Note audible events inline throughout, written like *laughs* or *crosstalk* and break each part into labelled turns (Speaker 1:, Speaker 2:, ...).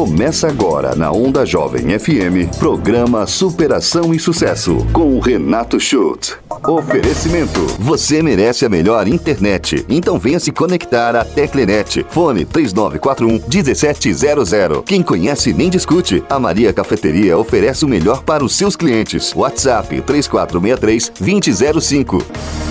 Speaker 1: Começa agora na Onda Jovem FM, programa Superação e Sucesso, com o Renato Schultz. Oferecimento: Você merece a melhor internet. Então venha se conectar à Teclenet. Fone 3941 1700. Quem conhece nem discute. A Maria Cafeteria oferece o melhor para os seus clientes. WhatsApp 3463 2005.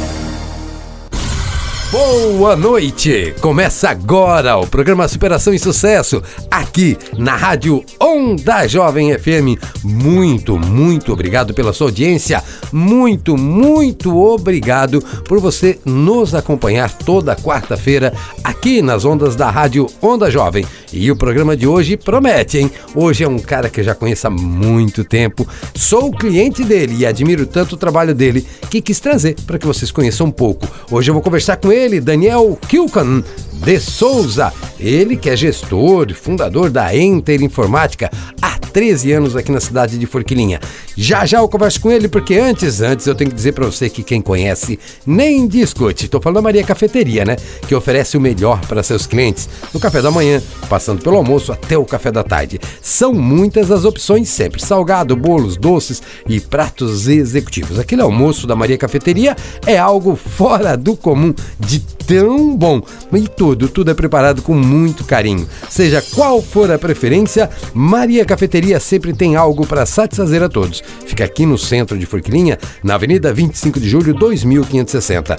Speaker 2: Boa noite! Começa agora o programa Superação e Sucesso, aqui na Rádio Onda Jovem FM. Muito, muito obrigado pela sua audiência. Muito, muito obrigado por você nos acompanhar toda quarta-feira aqui nas ondas da Rádio Onda Jovem. E o programa de hoje promete, hein? Hoje é um cara que eu já conheço há muito tempo. Sou cliente dele e admiro tanto o trabalho dele que quis trazer para que vocês conheçam um pouco. Hoje eu vou conversar com ele ele, Daniel Kilkan de Souza. Ele que é gestor, fundador da Enter Informática há 13 anos aqui na cidade de Forquilinha. Já já eu converso com ele porque antes, antes eu tenho que dizer para você que quem conhece nem discute. Estou falando da Maria Cafeteria, né? Que oferece o melhor para seus clientes no café da manhã, passando pelo almoço até o café da tarde. São muitas as opções sempre: salgado, bolos, doces e pratos executivos. Aquele almoço da Maria Cafeteria é algo fora do comum de tão bom. E tudo, tudo é preparado com muito carinho. Seja qual for a preferência, Maria Cafeteria sempre tem algo para satisfazer a todos. Fica aqui no centro de Forquilinha, na Avenida 25 de Julho, 2560.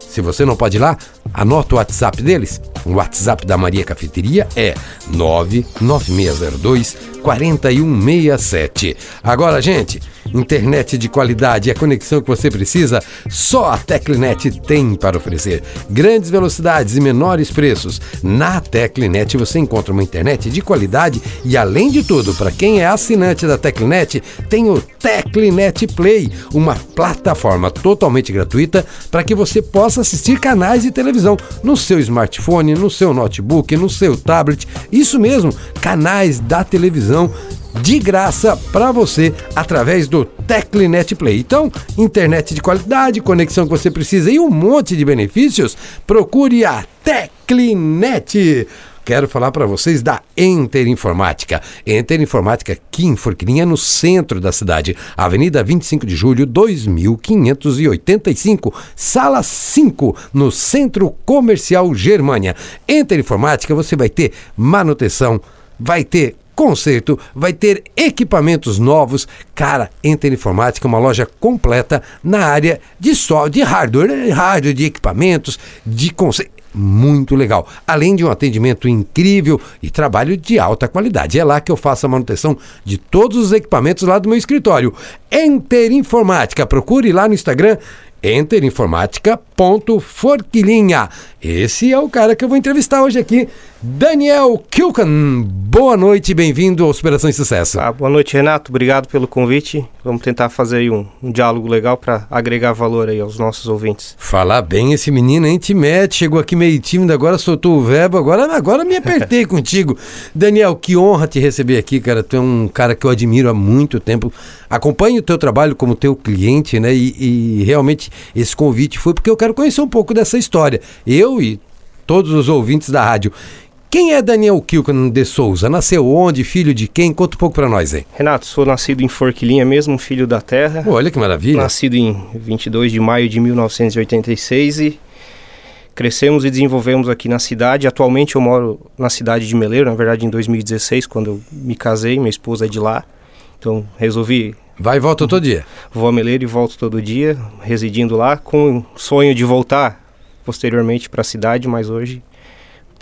Speaker 2: Se você não pode ir lá, anota o WhatsApp deles. O WhatsApp da Maria Cafeteria é 99602 4167. Agora, gente, internet de qualidade e a conexão que você precisa, só a Teclinet tem para oferecer. Grandes velocidades e menores preços. Na Teclinet você encontra uma internet de qualidade e, além de tudo, para quem é assinante da Teclinet, tem o Teclinet Play, uma plataforma totalmente gratuita para que você possa assistir canais de televisão no seu smartphone, no seu notebook, no seu tablet. Isso mesmo, canais da televisão de graça para você através do Teclinet Play. Então, internet de qualidade, conexão que você precisa e um monte de benefícios, procure a Teclinet. Quero falar para vocês da Enter Informática. Enter Informática aqui em Forquilinha, no centro da cidade. Avenida 25 de Julho, 2585, sala 5, no Centro Comercial Germânia. Enter Informática, você vai ter manutenção, vai ter conserto, vai ter equipamentos novos. Cara, Enter Informática é uma loja completa na área de só de hardware, hardware de equipamentos, de conserto muito legal. Além de um atendimento incrível e trabalho de alta qualidade. É lá que eu faço a manutenção de todos os equipamentos lá do meu escritório. Enter Informática. Procure lá no Instagram enterinformática.forquilinha. Esse é o cara que eu vou entrevistar hoje aqui, Daniel Kilkan. Boa noite, bem-vindo ao Superação e Sucesso.
Speaker 3: Ah, boa noite, Renato. Obrigado pelo convite. Vamos tentar fazer aí um, um diálogo legal para agregar valor aí aos nossos ouvintes.
Speaker 2: Falar bem esse menino, hein, te mete. Chegou aqui meio tímido, agora soltou o verbo, agora, agora me apertei *laughs* contigo. Daniel, que honra te receber aqui, cara. Tu é um cara que eu admiro há muito tempo. Acompanho o teu trabalho como teu cliente, né? E, e realmente esse convite foi porque eu quero conhecer um pouco dessa história. Eu e todos os ouvintes da rádio. Quem é Daniel Kilkan de Souza? Nasceu onde? Filho de quem? Conta um pouco para nós aí.
Speaker 3: Renato, sou nascido em Forquilinha mesmo, filho da terra.
Speaker 2: Olha que maravilha.
Speaker 3: Nascido em 22 de maio de 1986 e crescemos e desenvolvemos aqui na cidade. Atualmente eu moro na cidade de Meleiro, na verdade em 2016, quando eu me casei, minha esposa é de lá. Então resolvi
Speaker 2: Vai e volta todo dia?
Speaker 3: Vou a Meleiro e volto todo dia, residindo lá, com o sonho de voltar posteriormente para a cidade, mas hoje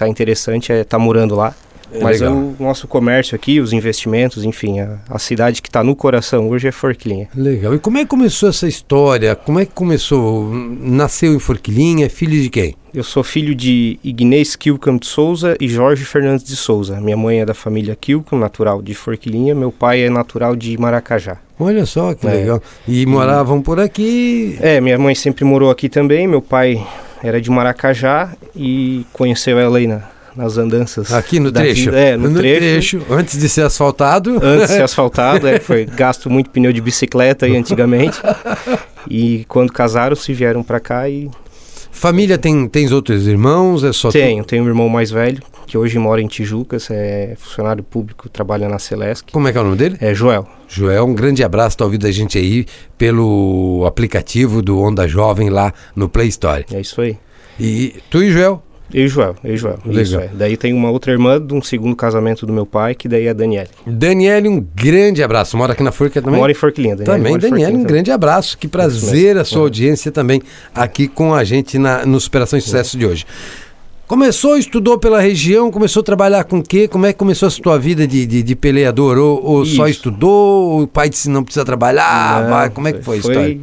Speaker 3: está interessante, é tá morando lá. É mas é o nosso comércio aqui, os investimentos, enfim, a, a cidade que está no coração hoje é Forquilinha.
Speaker 2: Legal. E como é que começou essa história? Como é que começou? Nasceu em Forquilinha? Filho de quem?
Speaker 3: Eu sou filho de Ignês Kilcam de Souza e Jorge Fernandes de Souza. Minha mãe é da família Kilcam, natural de Forquilinha. Meu pai é natural de Maracajá.
Speaker 2: Olha só que é. legal. E moravam por aqui?
Speaker 3: É, minha mãe sempre morou aqui também. Meu pai era de Maracajá e conheceu ela aí na, nas andanças.
Speaker 2: Aqui no trecho?
Speaker 3: Vida, é, no, no trecho.
Speaker 2: trecho. Antes de ser asfaltado?
Speaker 3: Antes de ser *laughs* asfaltado, é, foi gasto muito pneu de bicicleta aí antigamente. *laughs* E quando casaram, se vieram para cá e
Speaker 2: Família tem tens outros irmãos? É só
Speaker 3: tenho, tu? tenho um irmão mais velho que hoje mora em Tijuca, é funcionário público, trabalha na Celesc.
Speaker 2: Como é que é o nome dele?
Speaker 3: É Joel.
Speaker 2: Joel, um grande abraço, tá ouvindo a gente aí pelo aplicativo do Onda Jovem lá no Play Store.
Speaker 3: É isso aí.
Speaker 2: E tu e Joel?
Speaker 3: Eu e Joel, eu e Joel. Legal. Isso, é. Daí tem uma outra irmã de um segundo casamento do meu pai, que daí é a Daniele.
Speaker 2: Daniele, um grande abraço. Mora aqui na Forca também?
Speaker 3: Mora em Forquilinha.
Speaker 2: Daniele também, Daniele, um grande abraço. Que prazer a sua audiência também aqui com a gente na, no Superação e Sucesso de hoje. Começou, estudou pela região, começou a trabalhar com o quê? Como é que começou a sua vida de, de, de peleador? Ou, ou só estudou? O pai disse não precisa trabalhar? Não, vai. Como é que foi, foi a história?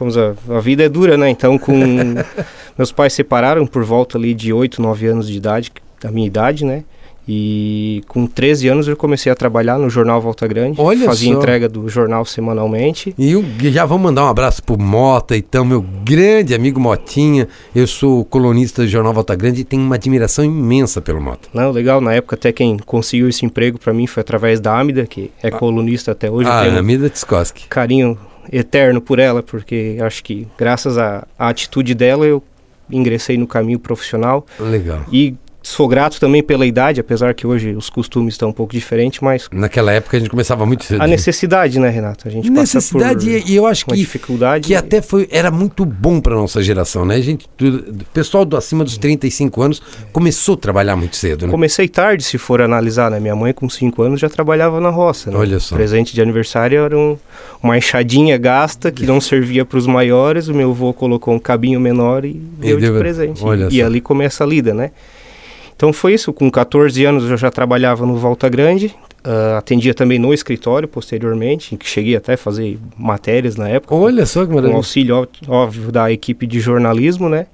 Speaker 3: Vamos a, a vida é dura, né? Então, com *laughs* meus pais separaram por volta ali de 8, 9 anos de idade, da minha idade, né? E com 13 anos eu comecei a trabalhar no jornal Volta Grande.
Speaker 2: Olha
Speaker 3: fazia
Speaker 2: só.
Speaker 3: entrega do jornal semanalmente.
Speaker 2: E eu, já vamos mandar um abraço pro Mota, então, meu grande amigo Motinha. Eu sou colunista do jornal Volta Grande e tenho uma admiração imensa pelo Mota.
Speaker 3: Não, legal. Na época até quem conseguiu esse emprego para mim foi através da Amida, que é ah. colunista até hoje.
Speaker 2: Ah, Amida Tskoski.
Speaker 3: Carinho eterno por ela, porque acho que graças à, à atitude dela eu ingressei no caminho profissional.
Speaker 2: Legal.
Speaker 3: E Sou grato também pela idade, apesar que hoje os costumes estão um pouco diferentes, mas...
Speaker 2: Naquela época a gente começava muito cedo.
Speaker 3: A necessidade, né, Renato? A gente
Speaker 2: necessidade e eu acho que
Speaker 3: dificuldade
Speaker 2: que até foi era muito bom para nossa geração, né? A gente, o pessoal do acima dos 35 anos começou a trabalhar muito cedo, né?
Speaker 3: Comecei tarde, se for analisar, né? Minha mãe com 5 anos já trabalhava na roça, né?
Speaker 2: Olha só.
Speaker 3: O presente de aniversário era um, uma enxadinha gasta que não servia para os maiores, o meu avô colocou um cabinho menor e, e deu, deu de presente.
Speaker 2: Olha
Speaker 3: e, e ali começa a lida, né? Então foi isso, com 14 anos eu já trabalhava no Volta Grande, uh, atendia também no escritório posteriormente, que cheguei até a fazer matérias na época.
Speaker 2: Olha só que maravilha.
Speaker 3: Com auxílio, óbvio, da equipe de jornalismo, né?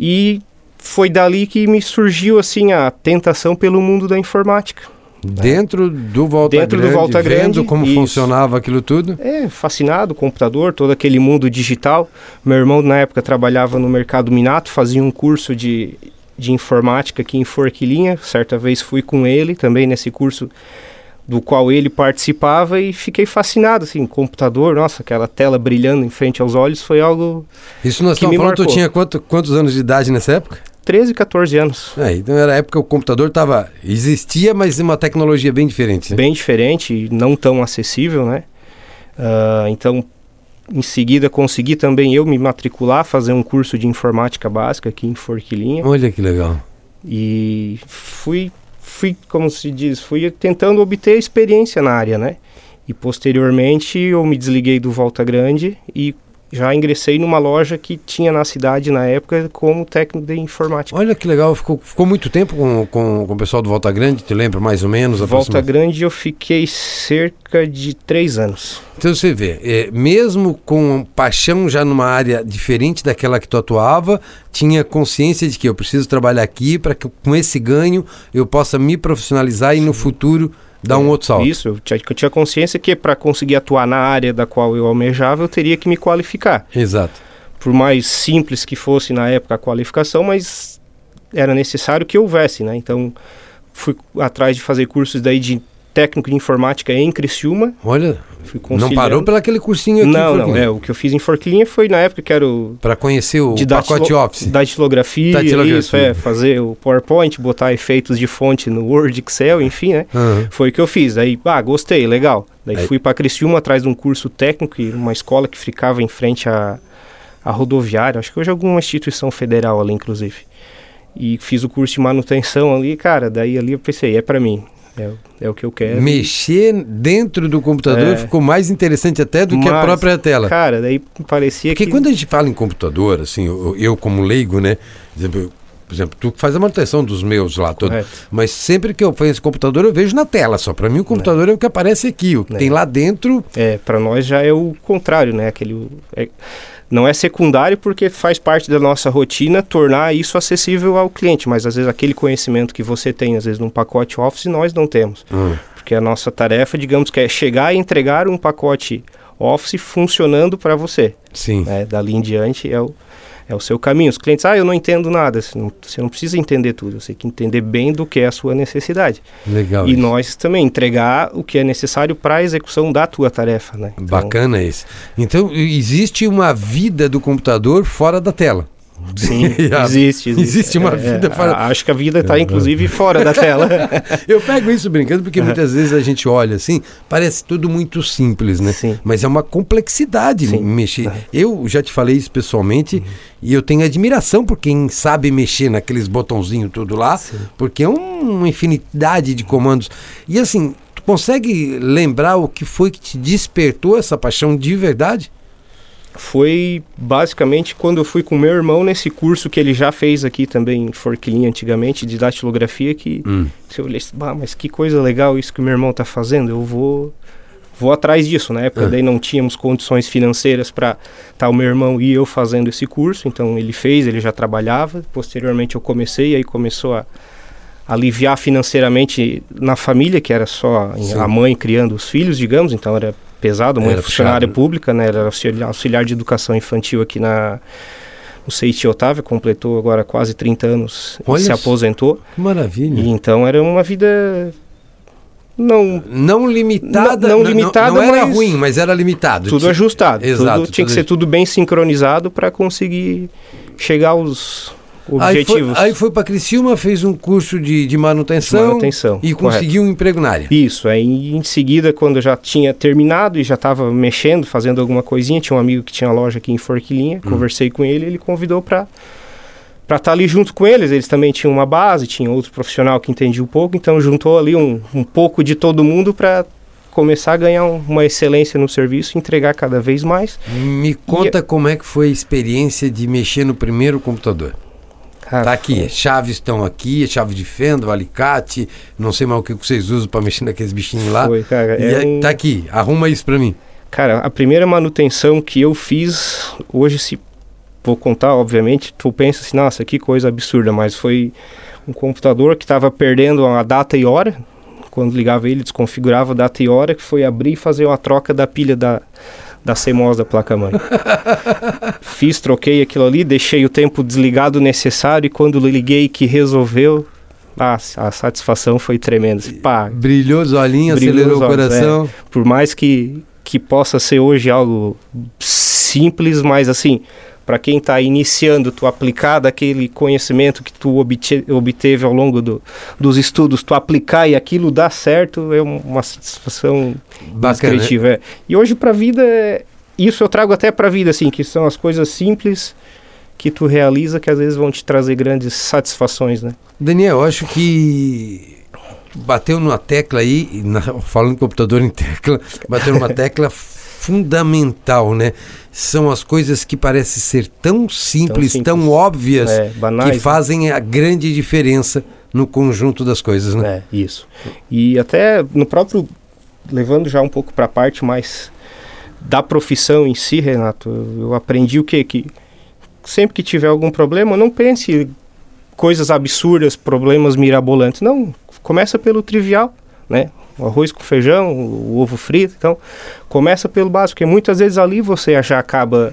Speaker 3: E foi dali que me surgiu, assim, a tentação pelo mundo da informática.
Speaker 2: Dentro do Volta
Speaker 3: Dentro
Speaker 2: Grande,
Speaker 3: do Volta Grande,
Speaker 2: vendo como isso. funcionava aquilo tudo?
Speaker 3: É, fascinado, computador, todo aquele mundo digital. Meu irmão, na época, trabalhava no mercado Minato, fazia um curso de de informática aqui em Forquilinha. Certa vez fui com ele também nesse curso do qual ele participava e fiquei fascinado, assim, computador, nossa, aquela tela brilhando em frente aos olhos foi algo
Speaker 2: Isso nós estamos falando, marcou. tu tinha quanto, quantos anos de idade nessa época?
Speaker 3: 13, 14 anos.
Speaker 2: É, então era a época que o computador tava, existia, mas uma tecnologia bem diferente. Né?
Speaker 3: Bem diferente, não tão acessível, né? Uh, então, em seguida, consegui também eu me matricular, fazer um curso de informática básica aqui em Forquilinha.
Speaker 2: Olha que legal.
Speaker 3: E fui, fui, como se diz, fui tentando obter experiência na área, né? E posteriormente eu me desliguei do Volta Grande e já ingressei numa loja que tinha na cidade na época como técnico de informática.
Speaker 2: Olha que legal, ficou, ficou muito tempo com, com, com o pessoal do Volta Grande, te lembra mais ou menos?
Speaker 3: Volta Grande eu fiquei cerca de três anos.
Speaker 2: Então você vê, é, mesmo com paixão já numa área diferente daquela que tu atuava, tinha consciência de que eu preciso trabalhar aqui para que com esse ganho eu possa me profissionalizar e no futuro Dá um outro salto.
Speaker 3: Isso, eu tinha, eu tinha consciência que para conseguir atuar na área da qual eu almejava, eu teria que me qualificar.
Speaker 2: Exato.
Speaker 3: Por mais simples que fosse na época a qualificação, mas era necessário que houvesse, né? Então, fui atrás de fazer cursos daí de técnico de informática em Criciúma.
Speaker 2: Olha, não parou pelo aquele cursinho aqui
Speaker 3: Não, não, é, o que eu fiz em Forquilinha foi na época que era o...
Speaker 2: Para conhecer o pacote Office.
Speaker 3: Datilografia, datilografia, isso, é, fazer o PowerPoint, botar efeitos de fonte no Word, Excel, enfim, né? Uhum. Foi o que eu fiz, aí, ah, gostei, legal. Daí aí. fui para Criciúma atrás de um curso técnico, uma escola que ficava em frente à, à rodoviária, acho que hoje é alguma instituição federal ali, inclusive. E fiz o curso de manutenção ali, cara, daí ali eu pensei, é para mim. É, é o que eu quero.
Speaker 2: Mexer dentro do computador é. ficou mais interessante até do Mas, que a própria tela.
Speaker 3: Cara, daí parecia
Speaker 2: Porque
Speaker 3: que...
Speaker 2: quando a gente fala em computador, assim, eu, eu como leigo, né, por exemplo, tu faz a manutenção dos meus lá, todo, mas sempre que eu faço esse computador eu vejo na tela só. Para mim o computador é. é. o que aparece aqui, o que é. tem lá dentro.
Speaker 3: É, para nós já é o contrário, né? Aquele é, não é secundário porque faz parte da nossa rotina tornar isso acessível ao cliente, mas às vezes aquele conhecimento que você tem, às vezes num pacote Office, nós não temos. Hum. Porque a nossa tarefa, digamos que é chegar e entregar um pacote Office funcionando para você.
Speaker 2: Sim.
Speaker 3: Né? Dali em diante é o, é o seu caminho. Os clientes, ah, eu não entendo nada. Você não, você não precisa entender tudo. Você tem que entender bem do que é a sua necessidade.
Speaker 2: Legal.
Speaker 3: E isso. nós também entregar o que é necessário para a execução da tua tarefa, né?
Speaker 2: Então, Bacana isso. Então, existe uma vida do computador fora da tela.
Speaker 3: Sim, *laughs* existe, existe.
Speaker 2: Existe uma é, vida
Speaker 3: fora. Acho que a vida está, inclusive, fora da tela. *laughs*
Speaker 2: Eu pego isso brincando porque muitas vezes a gente olha assim, parece tudo muito simples, né? Sim. Mas é uma complexidade Sim. mexer. É. Eu já te falei isso pessoalmente uhum. e eu tenho admiração por quem sabe mexer naqueles botãozinhos tudo lá, Sim. porque é uma infinidade de comandos. E assim, tu consegue lembrar o que foi que te despertou essa paixão de verdade?
Speaker 3: Foi basicamente quando eu fui com meu irmão nesse curso que ele já fez aqui também em Forquilinha antigamente, de datilografia, que hum. eu olhei assim, mas que coisa legal isso que o meu irmão está fazendo, eu vou vou atrás disso. Na época, é. daí não tínhamos condições financeiras para tá o meu irmão e eu fazendo esse curso, então ele fez, ele já trabalhava. Posteriormente eu comecei, aí começou a aliviar financeiramente na família, que era só Sim. a mãe criando os filhos, digamos, então era pesado, mãe era funcionária puxado. pública, né? Era auxiliar, auxiliar de educação infantil aqui na no CIT Otávio, completou agora quase 30 anos Olha e se aposentou.
Speaker 2: Que maravilha.
Speaker 3: E então era uma vida não
Speaker 2: não limitada,
Speaker 3: não, não limitada,
Speaker 2: não, não era ruim, mas era limitado.
Speaker 3: Tudo ajustado. Exato. Tudo, tinha que ser tudo bem sincronizado para conseguir chegar aos objetivos.
Speaker 2: Aí foi, foi para Criciúma, fez um curso de, de manutenção,
Speaker 3: manutenção
Speaker 2: e conseguiu um emprego na área.
Speaker 3: Isso, aí em seguida, quando eu já tinha terminado e já estava mexendo, fazendo alguma coisinha, tinha um amigo que tinha loja aqui em Forquilinha, hum. conversei com ele, ele convidou para para estar tá ali junto com eles. Eles também tinham uma base, tinha outro profissional que entendia um pouco, então juntou ali um, um pouco de todo mundo para começar a ganhar um, uma excelência no serviço, entregar cada vez mais.
Speaker 2: Me conta e... como é que foi a experiência de mexer no primeiro computador. Cara, tá aqui, chaves estão aqui, chave de fenda, alicate, não sei mais o que vocês usam para mexer naqueles bichinhos lá. Foi, cara. E é, um... tá aqui, arruma isso para mim.
Speaker 3: Cara, a primeira manutenção que eu fiz, hoje se vou contar, obviamente, tu pensa assim, nossa, que coisa absurda, mas foi um computador que estava perdendo a data e hora, quando ligava ele, desconfigurava a data e hora, que foi abrir e fazer uma troca da pilha da, da CMOS da placa-mãe. *laughs* Fiz, troquei aquilo ali, deixei o tempo desligado necessário e quando liguei que resolveu, ah, a satisfação foi tremenda.
Speaker 2: Pá, brilhou os olhinhos, acelerou o coração. É,
Speaker 3: por mais que, que possa ser hoje algo simples, mas assim, para quem está iniciando, tu aplicar daquele conhecimento que tu obte, obteve ao longo do, dos estudos, tu aplicar e aquilo dá certo, é uma satisfação Bacana, descritiva. Né? É. E hoje para a vida, isso eu trago até para a vida, assim, que são as coisas simples que tu realiza que às vezes vão te trazer grandes satisfações, né?
Speaker 2: Daniel, eu acho que bateu numa tecla aí, na, falando em computador em tecla, bateu numa tecla fundamental, né? São as coisas que parecem ser tão simples, tão, simples. tão óbvias, é, banais, que né? fazem a grande diferença no conjunto das coisas, né?
Speaker 3: É, isso. E até no próprio, levando já um pouco para a parte mais da profissão em si, Renato, eu aprendi o quê? Que sempre que tiver algum problema, não pense coisas absurdas, problemas mirabolantes. Não, começa pelo trivial, né? O arroz com feijão, o ovo frito. Então, começa pelo básico, porque muitas vezes ali você já acaba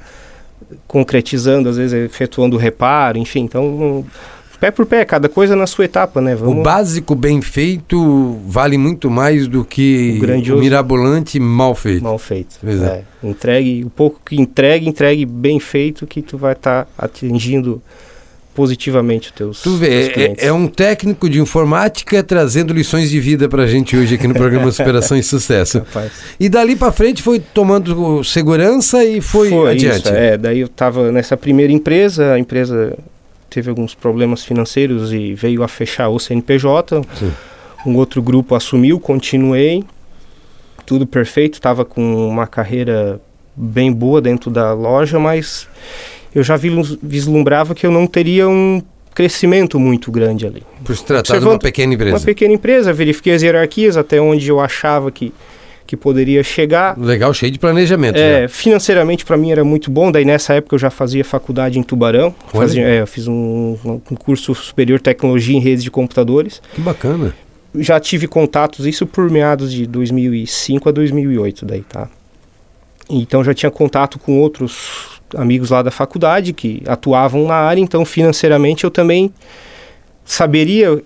Speaker 3: concretizando, às vezes efetuando o reparo, enfim. Então, pé por pé, cada coisa na sua etapa, né?
Speaker 2: Vamos... O básico bem feito vale muito mais do que o, grandioso... o mirabolante mal feito.
Speaker 3: Mal feito. É. Entregue, o pouco que entregue, entregue bem feito que tu vai estar tá atingindo positivamente os teus,
Speaker 2: tu vê, é, é, um técnico de informática trazendo lições de vida para a gente hoje aqui no programa Superação e Sucesso. Rapaz. E dali para frente foi tomando segurança e foi, foi adiante. Isso,
Speaker 3: é, daí eu estava nessa primeira empresa, a empresa teve alguns problemas financeiros e veio a fechar o CNPJ. Sim. Um outro grupo assumiu, continuei, tudo perfeito, estava com uma carreira bem boa dentro da loja, mas eu já vislumbrava que eu não teria um crescimento muito grande ali.
Speaker 2: Por se tratar Observando de uma pequena empresa.
Speaker 3: Uma pequena empresa, verifiquei as hierarquias até onde eu achava que, que poderia chegar.
Speaker 2: Legal, cheio de planejamento.
Speaker 3: É, financeiramente para mim era muito bom, daí nessa época eu já fazia faculdade em Tubarão, fazia, é, eu fiz um, um curso superior tecnologia em redes de computadores.
Speaker 2: Que bacana.
Speaker 3: Já tive contatos, isso por meados de 2005 a 2008 daí, tá? Então já tinha contato com outros amigos lá da faculdade que atuavam na área, então financeiramente eu também saberia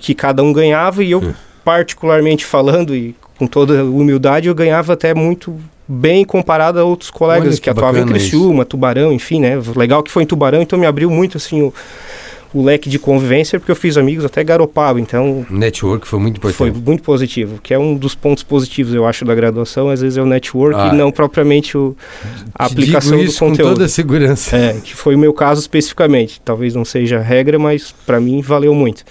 Speaker 3: que cada um ganhava e eu, hum. particularmente falando e com toda humildade, eu ganhava até muito bem comparado a outros colegas
Speaker 2: Olha
Speaker 3: que,
Speaker 2: que
Speaker 3: atuavam em Criciúma, Tubarão, enfim, né? Legal que foi em Tubarão, então me abriu muito, assim, o, o leque de convivência, porque eu fiz amigos até Garopaba, então
Speaker 2: Network foi muito
Speaker 3: foi
Speaker 2: importante.
Speaker 3: muito positivo, que é um dos pontos positivos, eu acho, da graduação, às vezes é o network
Speaker 2: Ah.
Speaker 3: e não propriamente o, a aplicação
Speaker 2: digo
Speaker 3: do
Speaker 2: isso com
Speaker 3: conteúdo.
Speaker 2: toda a segurança.
Speaker 3: É, que foi o meu caso especificamente. Talvez não seja regra, mas para mim valeu muito.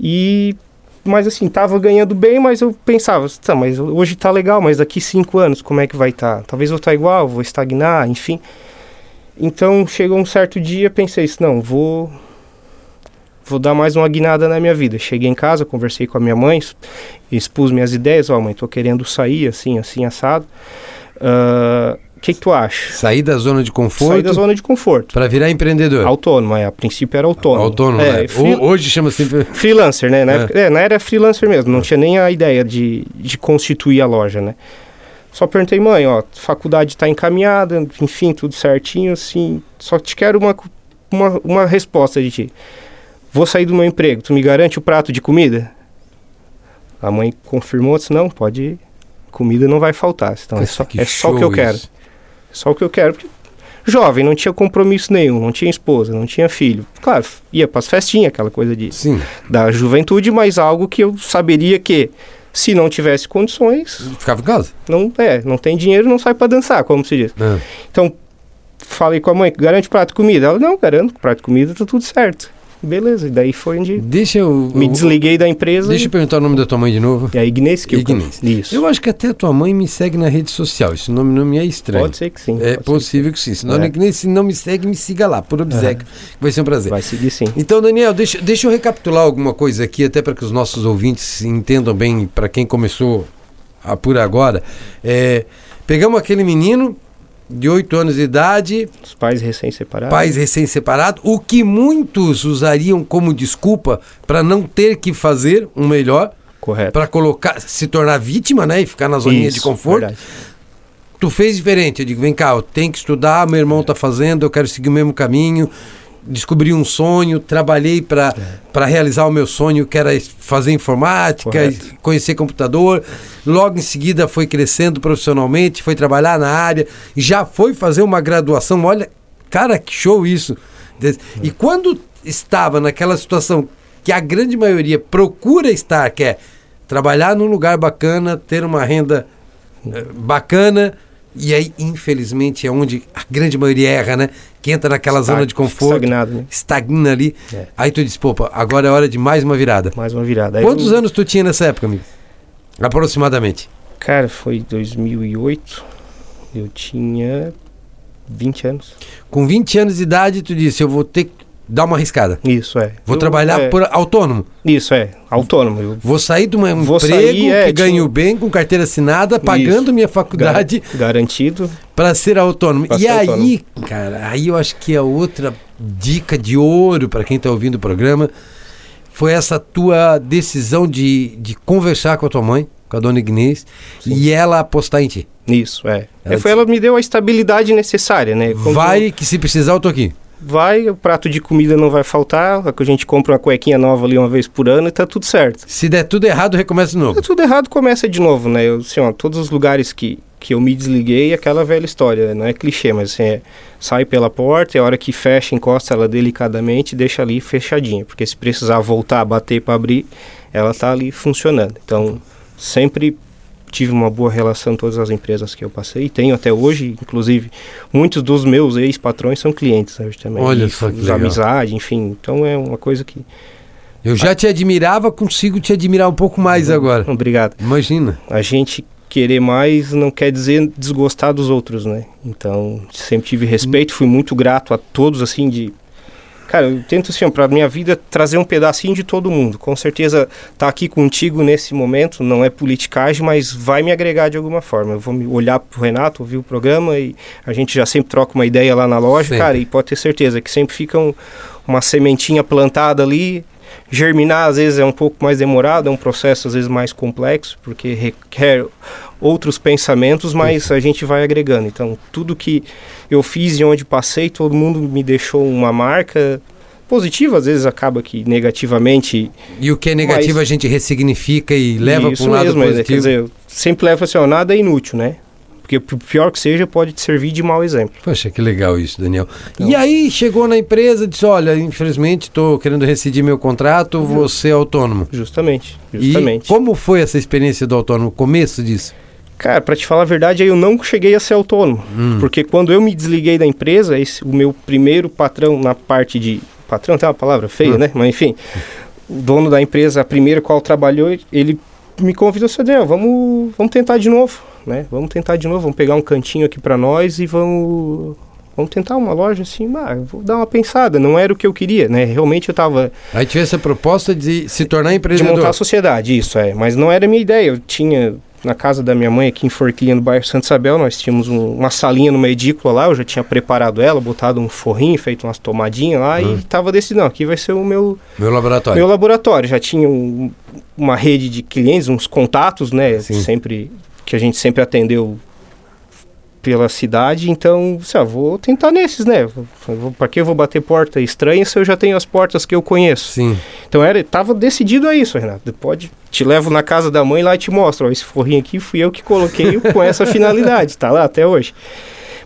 Speaker 3: E mas assim, tava ganhando bem, mas eu pensava, tá, mas hoje tá legal, mas daqui cinco anos como é que vai estar? Talvez eu tá igual, vou estagnar, enfim. Então chegou um certo dia, pensei isso, não, vou vou dar mais uma guinada na minha vida. Cheguei em casa, conversei com a minha mãe, expus minhas ideias, ó, mãe, tô querendo sair assim, assim assado. Ah, O que que tu acha?
Speaker 2: Sair da zona de
Speaker 3: Sair
Speaker 2: conforto
Speaker 3: da zona de conforto.
Speaker 2: para virar empreendedor.
Speaker 3: Autônomo, é. A princípio era autônomo.
Speaker 2: Autônomo,
Speaker 3: é,
Speaker 2: né?
Speaker 3: free-
Speaker 2: Hoje chama sempre.
Speaker 3: freelancer, né? Na,
Speaker 2: É.
Speaker 3: época, é, na era freelancer mesmo, não tinha nem a ideia de, de constituir a loja, né? Só perguntei, mãe, ó, faculdade está encaminhada, enfim, tudo certinho, assim, só te quero uma, uma, uma resposta de ti. Vou sair do meu emprego, tu me garante o prato de comida? A mãe confirmou, disse, não, pode ir, comida não vai faltar, então é só,
Speaker 2: que
Speaker 3: é só o que eu quero.
Speaker 2: isso.
Speaker 3: Só o que eu quero. Porque jovem, não tinha compromisso nenhum, não tinha esposa, não tinha filho. Claro, ia para as festinhas, aquela coisa de,
Speaker 2: Sim,
Speaker 3: da juventude, mas algo que eu saberia que, se não tivesse condições,
Speaker 2: ficava em casa.
Speaker 3: não é, não tem dinheiro, não sai para dançar, como se diz.
Speaker 2: É.
Speaker 3: Então, falei com a mãe, garante prato de comida? Ela, não, garanto, prato de comida tá tudo certo. Beleza, e daí foi onde
Speaker 2: Deixa eu.
Speaker 3: me
Speaker 2: eu-
Speaker 3: desliguei da empresa.
Speaker 2: Deixa eu perguntar o nome da tua mãe de novo.
Speaker 3: E a Ignes que eu-
Speaker 2: Ignes.
Speaker 3: Isso.
Speaker 2: Eu acho que até a tua mãe me segue na rede social. Esse nome não me é estranho.
Speaker 3: Pode ser que sim.
Speaker 2: É possível que sim. Se não,
Speaker 3: É.
Speaker 2: nem- se não me segue, me siga lá, por obsequio. que Vai ser um prazer.
Speaker 3: Vai seguir sim.
Speaker 2: Então, Daniel, deixa, deixa eu recapitular alguma coisa aqui, até para que os nossos ouvintes entendam bem, para quem começou a por agora. É, pegamos aquele menino de 8 anos de idade,
Speaker 3: Os pais recém-separados.
Speaker 2: pais recém-separados, o que muitos usariam como desculpa para não ter que fazer um melhor,
Speaker 3: Correto.
Speaker 2: para colocar, se tornar vítima, né, e ficar na zoninha de
Speaker 3: Isso,
Speaker 2: conforto.
Speaker 3: verdade.
Speaker 2: Tu fez diferente. Eu digo, vem cá, eu tenho que estudar, meu irmão tá fazendo, eu quero seguir o mesmo caminho. Descobri um sonho, trabalhei para para realizar o meu sonho, que era fazer informática,
Speaker 3: Correto.
Speaker 2: conhecer computador. Logo em seguida foi crescendo profissionalmente, foi trabalhar na área, já foi fazer uma graduação. Olha, cara, que show isso. E quando estava naquela situação que a grande maioria procura estar, que é trabalhar num lugar bacana, ter uma renda eh, bacana, e aí, infelizmente, é onde a grande maioria erra, né? Que entra naquela
Speaker 3: Está-
Speaker 2: zona de conforto,
Speaker 3: Estagnado, né?
Speaker 2: estagna ali.
Speaker 3: É.
Speaker 2: Aí tu diz, pô, agora é hora de mais uma virada.
Speaker 3: Mais uma virada. Aí
Speaker 2: Quantos
Speaker 3: eu-
Speaker 2: anos tu tinha nessa época, amigo? Aproximadamente.
Speaker 3: Cara, foi 2008. Eu tinha 20 anos.
Speaker 2: Com 20 anos de idade, tu disse, eu vou ter que dar uma arriscada.
Speaker 3: Isso, é.
Speaker 2: Vou
Speaker 3: Eu-
Speaker 2: trabalhar
Speaker 3: é,
Speaker 2: por autônomo.
Speaker 3: Isso, é. Autônomo. Eu
Speaker 2: Vou sair de um
Speaker 3: Vou
Speaker 2: emprego
Speaker 3: sair, é,
Speaker 2: que
Speaker 3: tinha-
Speaker 2: ganho bem, com carteira assinada, pagando minha faculdade
Speaker 3: gar- garantido.
Speaker 2: para ser autônomo.
Speaker 3: Pra
Speaker 2: e
Speaker 3: ser
Speaker 2: aí,
Speaker 3: autônomo.
Speaker 2: cara, aí eu acho que a outra dica de ouro para quem está ouvindo o programa foi essa tua decisão de, de conversar com a tua mãe, com a dona Ignez, e ela apostar em ti.
Speaker 3: Isso, é.
Speaker 2: Ela
Speaker 3: É, foi, ela me deu a estabilidade necessária, né?
Speaker 2: Vai que se precisar eu tô aqui.
Speaker 3: Vai, o prato de comida não vai faltar. A gente compra uma cuequinha nova ali uma vez por ano e tá tudo certo.
Speaker 2: Se der tudo errado, recomeça de novo.
Speaker 3: Tá tudo errado, começa de novo, né? Eu, assim, ó, todos os lugares que, que eu me desliguei, aquela velha história, não é clichê, mas assim, é, sai pela porta e a hora que fecha, encosta ela delicadamente e deixa ali fechadinha, porque se precisar voltar, bater para abrir, ela tá ali funcionando. Então, sempre tive uma boa relação em todas as empresas que eu passei, tenho até hoje, inclusive, muitos dos meus ex-patrões são clientes hoje também.
Speaker 2: Olha só que legal.
Speaker 3: amizade, enfim, então é uma coisa que...
Speaker 2: Eu já te admirava, consigo te admirar um pouco mais agora.
Speaker 3: Obrigado.
Speaker 2: Imagina.
Speaker 3: a gente querer mais não quer dizer desgostar dos outros, né? Então, sempre tive respeito, fui muito grato a todos, assim, de... Cara, eu tento, assim, para minha vida, trazer um pedacinho de todo mundo. Com certeza, tá aqui contigo nesse momento, não é politicagem, mas vai me agregar de alguma forma. Eu vou me olhar pro Renato, ouvir o programa e a gente já sempre troca uma ideia lá na loja,
Speaker 2: Sempre.
Speaker 3: cara, e pode ter certeza que sempre fica um- uma sementinha plantada ali, germinar às vezes é um pouco mais demorado, é um processo às vezes mais complexo, porque requer outros pensamentos, mas a gente vai agregando. Então, tudo que eu fiz e onde passei, todo mundo me deixou uma marca, positivo, às vezes acaba que negativamente.
Speaker 2: E o que é negativo mas... a gente ressignifica e leva para um lado mesmo, positivo. Quer dizer,
Speaker 3: sempre leva assim, ó, nada é inútil, né? Porque o pior que seja, pode te servir de mau exemplo.
Speaker 2: Poxa, que legal isso, Daniel. Então, e aí chegou na empresa e disse: olha, infelizmente estou querendo rescindir meu contrato, uhum. você é autônomo.
Speaker 3: Justamente, justamente.
Speaker 2: E como foi essa experiência do autônomo? Começo disso?
Speaker 3: Cara, para te falar a verdade, eu não cheguei a ser autônomo. Hum. Porque quando eu me desliguei da empresa, esse, o meu primeiro patrão na parte de. Patrão tem uma palavra feia, hum. né? Mas enfim, o dono da empresa, a primeira qual trabalhou, ele me convidou, seu Daniel, vamos, vamos tentar de novo né? Vamos tentar de novo, vamos pegar um cantinho aqui para nós e vamos vamos tentar uma loja assim, ah, vou dar uma pensada, não era o que eu queria, né? Realmente eu tava
Speaker 2: Aí tive essa proposta de se tornar empreendedor.
Speaker 3: De montar a sociedade, isso é, mas não era a minha ideia. Eu tinha na casa da minha mãe aqui em Forquilha, no bairro Santa Isabel, nós tínhamos um, uma salinha numa edícula lá, eu já tinha preparado ela, botado um forrinho, feito umas tomadinhas lá e tava decidindo, não, aqui vai ser o meu
Speaker 2: meu laboratório.
Speaker 3: Meu laboratório, já tinha um, uma rede de clientes, uns contatos, né, Sim. sempre que a gente sempre atendeu pela cidade, então, sei lá, vou tentar nesses, né? Para que eu vou bater porta estranha se eu já tenho as portas que eu conheço?
Speaker 2: Sim.
Speaker 3: Então era, tava decidido a isso, Renato. Pode, te levo na casa da mãe lá e te mostro, ó, esse forrinho aqui fui eu que coloquei *laughs* com essa finalidade, tá lá até hoje.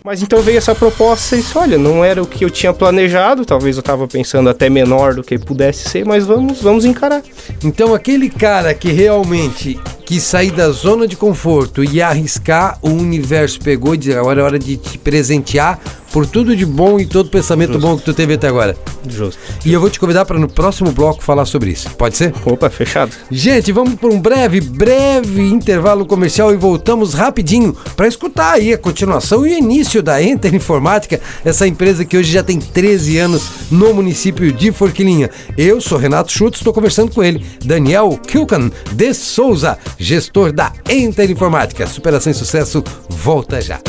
Speaker 3: Mas então veio essa proposta e disse, olha, não era o que eu tinha planejado, talvez eu estava pensando até menor do que pudesse ser, mas vamos, vamos encarar.
Speaker 2: Então aquele cara que realmente quis sair da zona de conforto e arriscar, o universo pegou e disse, agora é hora de te presentear por tudo de bom e todo pensamento Justo. bom que tu teve até agora.
Speaker 3: Justo.
Speaker 2: E eu vou te convidar para no próximo bloco falar sobre isso. Pode ser?
Speaker 3: Opa, fechado.
Speaker 2: Gente, vamos para um breve, breve intervalo comercial e voltamos rapidinho para escutar aí a continuação e o início da Enter Informática, essa empresa que hoje já tem 13 anos no município de Forquilinha. Eu sou Renato Schutz, estou conversando com ele, Daniel Kilkan de Souza, gestor da Enter Informática. Superação e sucesso, volta já.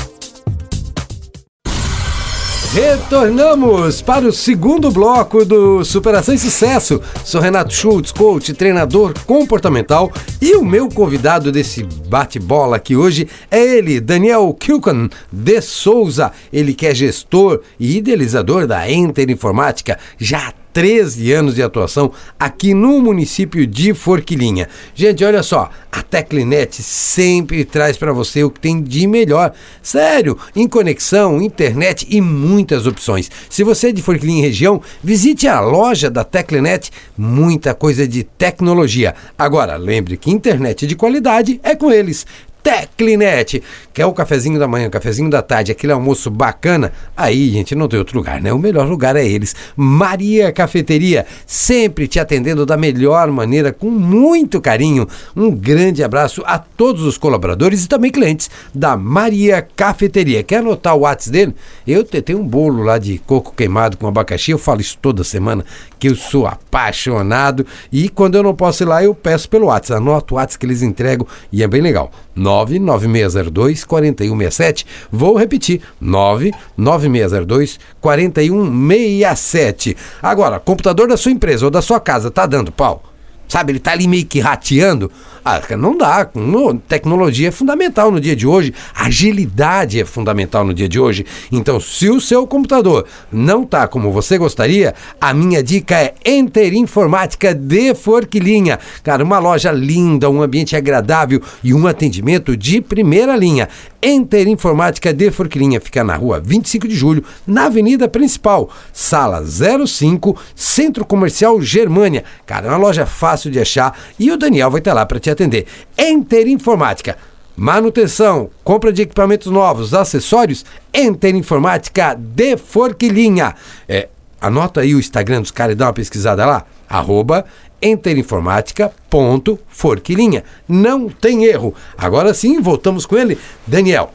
Speaker 2: Retornamos para o segundo bloco do Superação e Sucesso. Sou Renato Schultz, coach, treinador comportamental e o meu convidado desse bate-bola aqui hoje é ele, Daniel Kilkan de Souza. Ele que é gestor e idealizador da Enter Informática, já 13 anos de atuação aqui no município de Forquilinha. Gente, olha só, a Teclinet sempre traz para você o que tem de melhor. Sério, em conexão, internet e muitas opções. Se você é de Forquilinha região, visite a loja da Teclinet, muita coisa de tecnologia. Agora, lembre que internet de qualidade é com eles. Teclinet. Quer o cafezinho da manhã, o cafezinho da tarde, aquele almoço bacana? Aí, gente, não tem outro lugar, né? O melhor lugar é eles. Maria Cafeteria, sempre te atendendo da melhor maneira, com muito carinho. Um grande abraço a todos os colaboradores e também clientes da Maria Cafeteria. Quer anotar o WhatsApp dele? Eu tenho um bolo lá de coco queimado com abacaxi, eu falo isso toda semana, que eu sou apaixonado. E quando eu não posso ir lá, eu peço pelo WhatsApp. Anota o WhatsApp que eles entregam e é bem legal. 99602 4167. Vou repetir: 99602 4167. Agora, computador da sua empresa ou da sua casa tá dando pau? Sabe, ele tá ali meio que rateando. Ah, não dá. No, tecnologia é fundamental no dia de hoje. Agilidade é fundamental no dia de hoje. Então, se o seu computador não tá como você gostaria, a minha dica é Enter Informática de Forquilinha. Cara, uma loja linda, um ambiente agradável e um atendimento de primeira linha. Enter Informática de Forquilinha fica na rua 25 de julho, na avenida principal, sala 05, Centro Comercial Germânia. Cara, é uma loja fácil de achar e o Daniel vai estar lá para te atender. Enter Informática. Manutenção, compra de equipamentos novos, acessórios, Enter Informática de Forquilinha. É, anota aí o Instagram dos caras e dá uma pesquisada lá. Arroba enterinformática.forquilinha. Não tem erro. Agora sim, voltamos com ele. Daniel,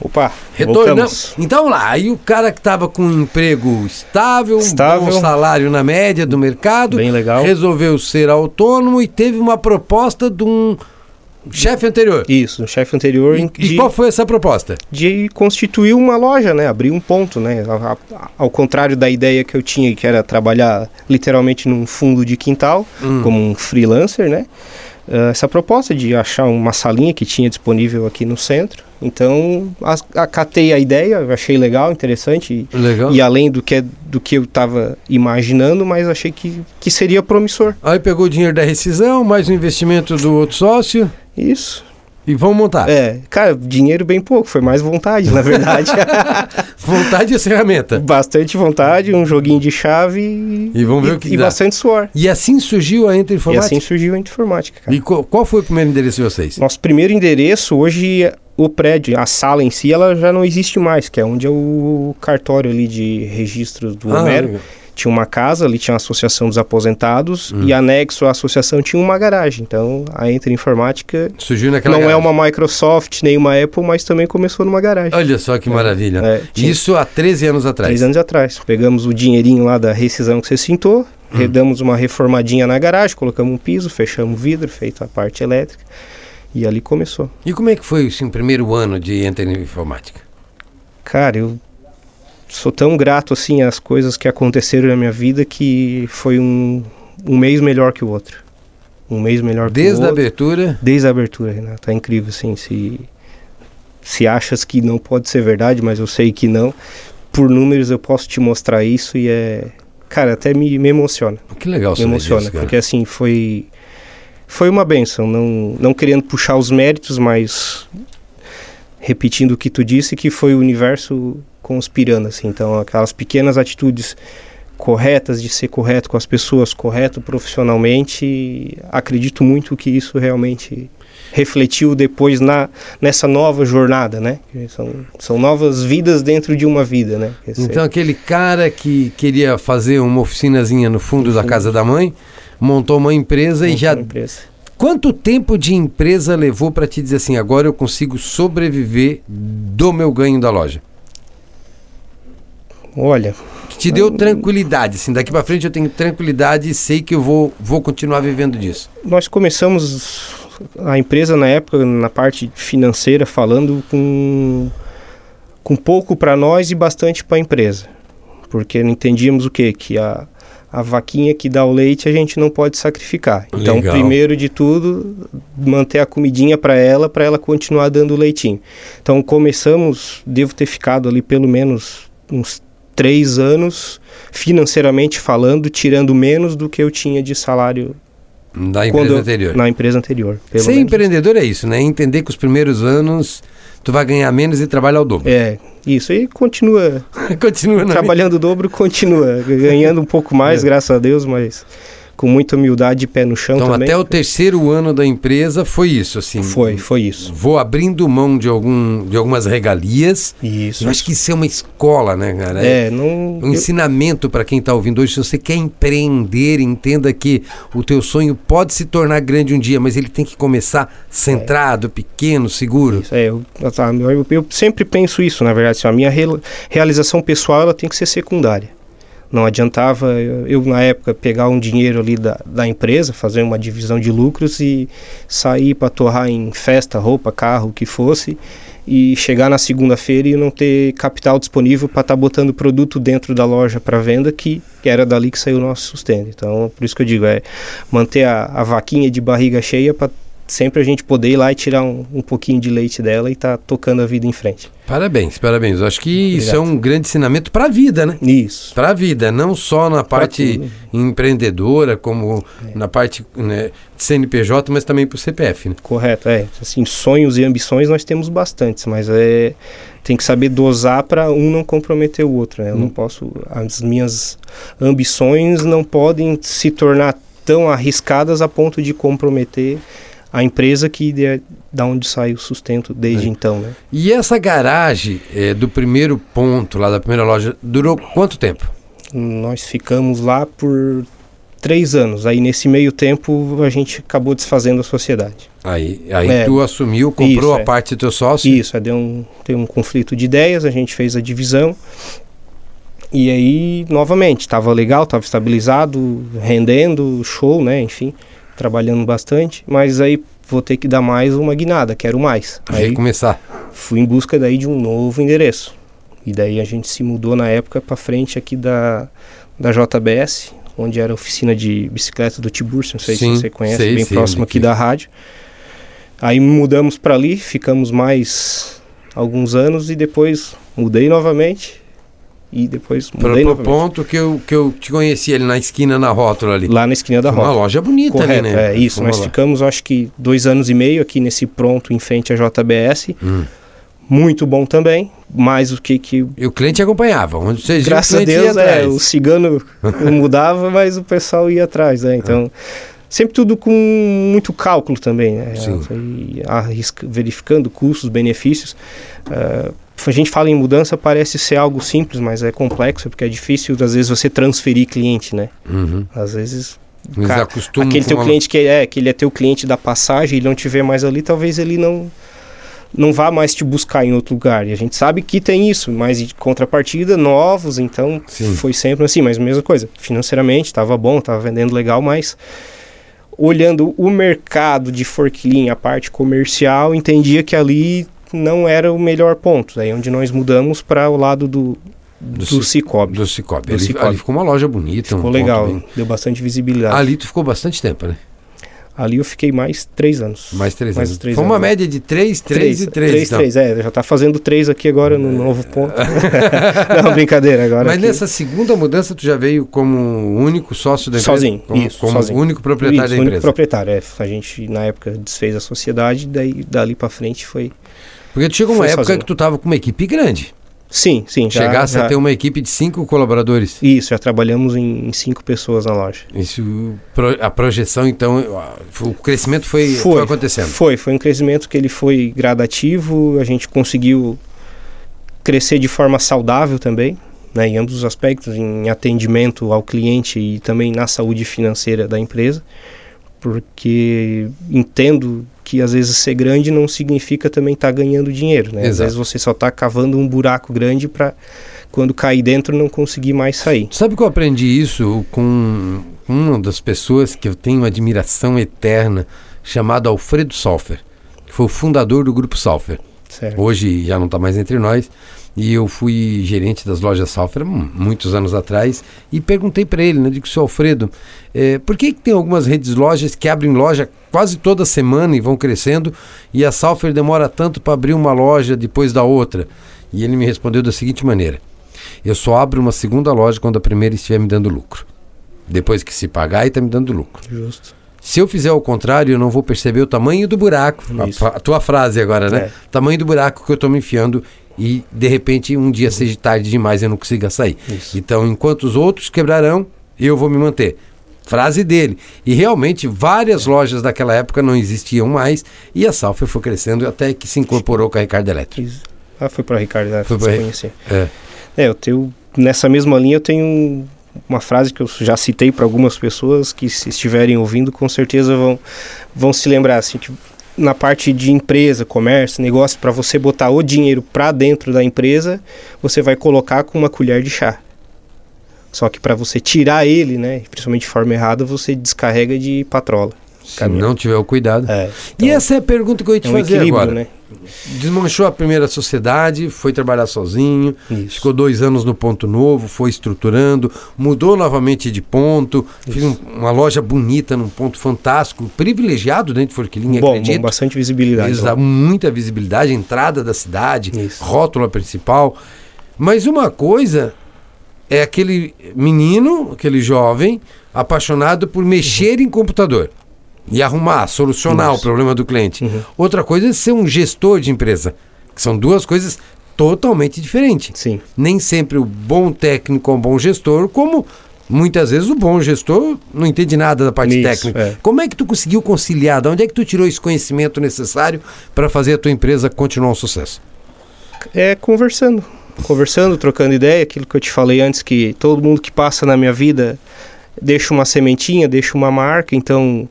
Speaker 3: Opa,
Speaker 2: retornamos. Então lá, aí o cara que estava com um emprego estável, estável, um bom salário na média do mercado,
Speaker 3: bem legal,
Speaker 2: resolveu ser autônomo e teve uma proposta de um chefe anterior.
Speaker 3: Isso, um chefe anterior.
Speaker 2: E, de, e, qual foi essa proposta?
Speaker 3: De constituir uma loja, né? Abrir um ponto, né? Ao contrário da ideia que eu tinha, que era trabalhar literalmente num fundo de quintal, hum. como um freelancer, né? Uh, essa proposta de achar uma salinha que tinha disponível aqui no centro. Então, acatei a ideia, achei legal, interessante.
Speaker 2: Legal.
Speaker 3: E além do que, do que eu estava imaginando, mas achei que, que seria promissor.
Speaker 2: Aí pegou o dinheiro da rescisão, mais o investimento do outro sócio.
Speaker 3: Isso.
Speaker 2: E vamos montar.
Speaker 3: É, cara, dinheiro bem pouco, foi mais vontade, na verdade. *laughs*
Speaker 2: vontade e ferramenta.
Speaker 3: Bastante vontade, um joguinho de chave
Speaker 2: e, vamos ver e, o que
Speaker 3: e
Speaker 2: dá.
Speaker 3: bastante suor.
Speaker 2: E assim surgiu a Entre Informática?
Speaker 3: E assim surgiu a Entre Informática, cara.
Speaker 2: E qual, qual foi o primeiro endereço de vocês?
Speaker 3: Nosso primeiro endereço, hoje, o prédio, a sala em si, ela já não existe mais, que é onde é o cartório ali de registros do ah, Homero. Legal tinha uma casa, ali tinha a Associação dos Aposentados hum. e anexo à associação tinha uma garagem. Então a Entre Informática
Speaker 2: surgiu naquela
Speaker 3: não
Speaker 2: é
Speaker 3: garagem. é uma Microsoft nem uma Apple, mas também começou numa garagem.
Speaker 2: Olha só que é. maravilha. É, tinha... Isso há 13 anos atrás.
Speaker 3: 13 anos atrás. Pegamos o dinheirinho lá da rescisão que você citou, hum. redamos uma reformadinha na garagem, colocamos um piso, fechamos o vidro, feito a parte elétrica. E ali começou.
Speaker 2: E como é que foi assim, o primeiro ano de Entre Informática?
Speaker 3: Cara, eu sou tão grato assim às coisas que aconteceram na minha vida que foi um, um mês melhor que o outro. Um mês melhor
Speaker 2: Desde
Speaker 3: que o outro.
Speaker 2: Desde a abertura?
Speaker 3: Desde a abertura, Renato. Tá incrível, assim. Se, se achas que não pode ser verdade, mas eu sei que não. Por números eu posso te mostrar isso e é. Cara, até me, me emociona.
Speaker 2: Que legal
Speaker 3: Me emociona,
Speaker 2: disso,
Speaker 3: porque assim, foi. Foi uma benção, não, não querendo puxar os méritos, mas repetindo o que tu disse, que foi o universo conspirando, assim. Então, aquelas pequenas atitudes corretas de ser correto com as pessoas, correto profissionalmente, acredito muito que isso realmente refletiu depois na nessa nova jornada, né? São, são novas vidas dentro de uma vida, né?
Speaker 2: Então aquele cara que queria fazer uma oficinazinha no fundo, no fundo. da casa da mãe, montou uma empresa montou e já
Speaker 3: empresa.
Speaker 2: Quanto tempo de empresa levou para te dizer assim, agora eu consigo sobreviver do meu ganho da loja?
Speaker 3: Olha.
Speaker 2: Que te deu tranquilidade, assim, daqui para frente eu tenho tranquilidade e sei que eu vou, vou continuar vivendo disso.
Speaker 3: Nós começamos a empresa na época, na parte financeira, falando com, com pouco para nós e bastante para a empresa. Porque não entendíamos o quê? Que a, a vaquinha que dá o leite a gente não pode sacrificar. Então,
Speaker 2: Legal.
Speaker 3: primeiro de tudo, manter a comidinha para ela, para ela continuar dando leitinho. Então, começamos, devo ter ficado ali pelo menos uns três anos, financeiramente falando, tirando menos do que eu tinha de salário
Speaker 2: da empresa anterior.
Speaker 3: Na empresa anterior.
Speaker 2: Ser menos. empreendedor é isso, né? Entender que os primeiros anos tu vai ganhar menos e trabalha ao dobro.
Speaker 3: É, isso. E continua. *laughs*
Speaker 2: continua
Speaker 3: trabalhando o dobro, continua. Ganhando um pouco mais, é. graças a Deus, mas com muita humildade e pé no chão
Speaker 2: então,
Speaker 3: também.
Speaker 2: até o terceiro ano da empresa foi isso, assim.
Speaker 3: Foi, foi isso.
Speaker 2: Vou abrindo mão de, algum, de algumas regalias.
Speaker 3: Isso.
Speaker 2: Eu acho que isso é uma escola, né, cara?
Speaker 3: É, não...
Speaker 2: Um eu... ensinamento para quem está ouvindo hoje. Se você quer empreender, entenda que o teu sonho pode se tornar grande um dia, mas ele tem que começar centrado, é. pequeno, seguro.
Speaker 3: Isso, é, eu, eu, eu, sempre penso isso, na verdade. Assim, a minha realização pessoal ela tem que ser secundária. Não adiantava eu, na época, pegar um dinheiro ali da, da empresa, fazer uma divisão de lucros e sair para torrar em festa, roupa, carro, o que fosse, e chegar na segunda-feira e não ter capital disponível para estar tá botando produto dentro da loja para venda, que, que era dali que saiu o nosso sustento. Então, por isso que eu digo, é manter a, a vaquinha de barriga cheia para sempre a gente poder ir lá e tirar um, um pouquinho de leite dela e tá tocando a vida em frente.
Speaker 2: Parabéns, parabéns. Eu acho que Obrigado. isso é um grande ensinamento para a vida, né?
Speaker 3: Isso.
Speaker 2: Para a vida, não só na parte empreendedora, como é. na parte né, de CNPJ, mas também para o CPF, né?
Speaker 3: Correto, é. Assim, sonhos e ambições nós temos bastantes, mas é tem que saber dosar para um não comprometer o outro. Né? Eu hum. não posso, as minhas ambições não podem se tornar tão arriscadas a ponto de comprometer a empresa que de, da onde sai o sustento desde é. então, né?
Speaker 2: E essa garagem é, do primeiro ponto lá da primeira loja durou quanto tempo?
Speaker 3: Nós ficamos lá por três anos. Aí nesse meio tempo a gente acabou desfazendo a sociedade.
Speaker 2: Aí, aí é, tu assumiu, comprou isso, a é. parte do teu sócio?
Speaker 3: Isso, é, deu um, deu um conflito de ideias, a gente fez a divisão. E aí, novamente, estava legal, estava estabilizado, rendendo, show, né? Enfim trabalhando bastante, mas aí vou ter que dar mais uma guinada, quero mais.
Speaker 2: Aí começar.
Speaker 3: Fui em busca daí de um novo endereço. E daí a gente se mudou na época para frente aqui da, da JBS, onde era a oficina de bicicleta do Tiburcio, não sei sim, se você conhece, sei, bem sim, próximo aqui da rádio. Aí mudamos para ali, ficamos mais alguns anos e depois mudei novamente e depois mudei
Speaker 2: Pro, pro ponto que eu, que eu te conheci ali na esquina, na rótula ali.
Speaker 3: Lá na esquina da rótula.
Speaker 2: Uma loja bonita Correto, ali,
Speaker 3: né? É isso, Vamos nós lá. ficamos acho que dois anos e meio aqui nesse pronto em frente à JBS. Hum. Muito bom também, mas o que que...
Speaker 2: E o cliente acompanhava, onde vocês
Speaker 3: Graças a Deus, é, o cigano *laughs* mudava, mas o pessoal ia atrás, né? Então... sempre tudo com muito cálculo também, né? Arrisca, verificando custos, benefícios. Uh, a gente fala em mudança, parece ser algo simples, mas é complexo, porque é difícil, às vezes, você transferir cliente, né?
Speaker 2: Uhum.
Speaker 3: Às vezes... Cara, aquele teu cliente que é, que ele é teu cliente da passagem, ele não te vê mais ali, talvez ele não não vá mais te buscar em outro lugar. E a gente sabe que tem isso, mas de contrapartida, novos, então Sim. foi sempre assim, mas mesma coisa. Financeiramente estava bom, estava vendendo legal, mas olhando o mercado de forklift, a parte comercial, entendia que ali não era o melhor ponto. Daí onde nós mudamos para o lado do, do, do Cicobi.
Speaker 2: Do Cicobi. Ali, ali, ficou uma loja bonita.
Speaker 3: Ficou
Speaker 2: um
Speaker 3: legal, bem... deu bastante visibilidade.
Speaker 2: Ali tu ficou bastante tempo, né?
Speaker 3: Ali eu fiquei mais três anos.
Speaker 2: Mais três mais anos. Três Foi anos. uma média de três, três, três e três. Três,
Speaker 3: então. três, é. Já está fazendo três aqui agora no novo ponto. *laughs* *laughs* Não, brincadeira agora.
Speaker 2: Mas
Speaker 3: aqui.
Speaker 2: nessa segunda mudança tu já veio como único sócio da empresa?
Speaker 3: Sozinho,
Speaker 2: como,
Speaker 3: isso.
Speaker 2: Como
Speaker 3: sozinho.
Speaker 2: único proprietário
Speaker 3: isso,
Speaker 2: da empresa?
Speaker 3: único proprietário, é. A gente na época desfez a sociedade, daí dali para frente foi...
Speaker 2: Porque tu chegou uma época sozinho. que tu estava com uma equipe grande.
Speaker 3: Sim, sim.
Speaker 2: Já, Chegasse já... a ter uma equipe de cinco colaboradores.
Speaker 3: Isso, já trabalhamos em, em cinco pessoas na loja.
Speaker 2: Isso, a projeção, então, o crescimento foi, foi, foi, acontecendo?
Speaker 3: Foi, foi um crescimento que ele foi gradativo, a gente conseguiu crescer de forma saudável também, né, em ambos os aspectos, em atendimento ao cliente e também na saúde financeira da empresa, porque entendo que às vezes ser grande não significa também estar tá ganhando dinheiro, né? Às vezes você só está cavando um buraco grande para quando cair dentro não conseguir mais sair.
Speaker 2: Sabe que eu aprendi isso com uma das pessoas que eu tenho admiração eterna, chamado Alfredo Salfer, que foi o fundador do grupo Salfer.
Speaker 3: Certo.
Speaker 2: Hoje já não está mais entre nós. E eu fui gerente das lojas Salfer muitos anos atrás e perguntei para ele, né, digo, seu Alfredo, é, por que, que tem algumas redes lojas que abrem loja quase toda semana e vão crescendo e a Salfer demora tanto para abrir uma loja depois da outra? E ele me respondeu da seguinte maneira: eu só abro uma segunda loja quando a primeira estiver me dando lucro. Depois que se pagar e está me dando lucro.
Speaker 3: Justo.
Speaker 2: Se eu fizer o contrário, eu não vou perceber o tamanho do buraco. A, a, tua frase agora, né? É. Tamanho do buraco que eu estou me enfiando e de repente um dia seja tarde demais e eu não consiga sair. Isso. Então, enquanto os outros quebrarão, eu vou me manter. Frase dele. E realmente várias lojas daquela época não existiam mais e a Salfer foi crescendo até que se incorporou com a Ricardo Elétrico.
Speaker 3: Ah, foi para a Ricardo Elétrico
Speaker 2: foi conhecer. É.
Speaker 3: é, eu tenho nessa mesma linha eu tenho uma frase que eu já citei para algumas pessoas que se estiverem ouvindo com certeza vão vão se lembrar assim, tipo, na parte de empresa, comércio, negócio, para você botar o dinheiro para dentro da empresa, você vai colocar com uma colher de chá. Só que para você tirar ele, né, principalmente de forma errada, você descarrega de patrola.
Speaker 2: Se caminho. não tiver o cuidado.
Speaker 3: É,
Speaker 2: então, e essa é a pergunta que eu ia te é um fazer agora. Né? Desmanchou a primeira sociedade, foi trabalhar sozinho, Isso. ficou dois anos no ponto novo, foi estruturando, mudou novamente de ponto, Isso. fez um, uma loja bonita num ponto fantástico, privilegiado dentro de Forquilinha,
Speaker 3: bom, acredito. Bom, bastante visibilidade.
Speaker 2: Eles muita visibilidade, entrada da cidade, Isso. rótula principal. Mas uma coisa é aquele menino, aquele jovem, apaixonado por mexer uhum. em computador e arrumar, solucionar Isso. o problema do cliente. Uhum. Outra coisa é ser um gestor de empresa, que são duas coisas totalmente diferentes.
Speaker 3: Sim.
Speaker 2: Nem sempre o bom técnico é um bom gestor, como muitas vezes o bom gestor não entende nada da parte Isso, técnica. É. Como é que tu conseguiu conciliar? De onde é que tu tirou esse conhecimento necessário para fazer a tua empresa continuar um sucesso?
Speaker 3: É conversando. Conversando, trocando ideia, aquilo que eu te falei antes, que todo mundo que passa na minha vida deixa uma sementinha, deixa uma marca, então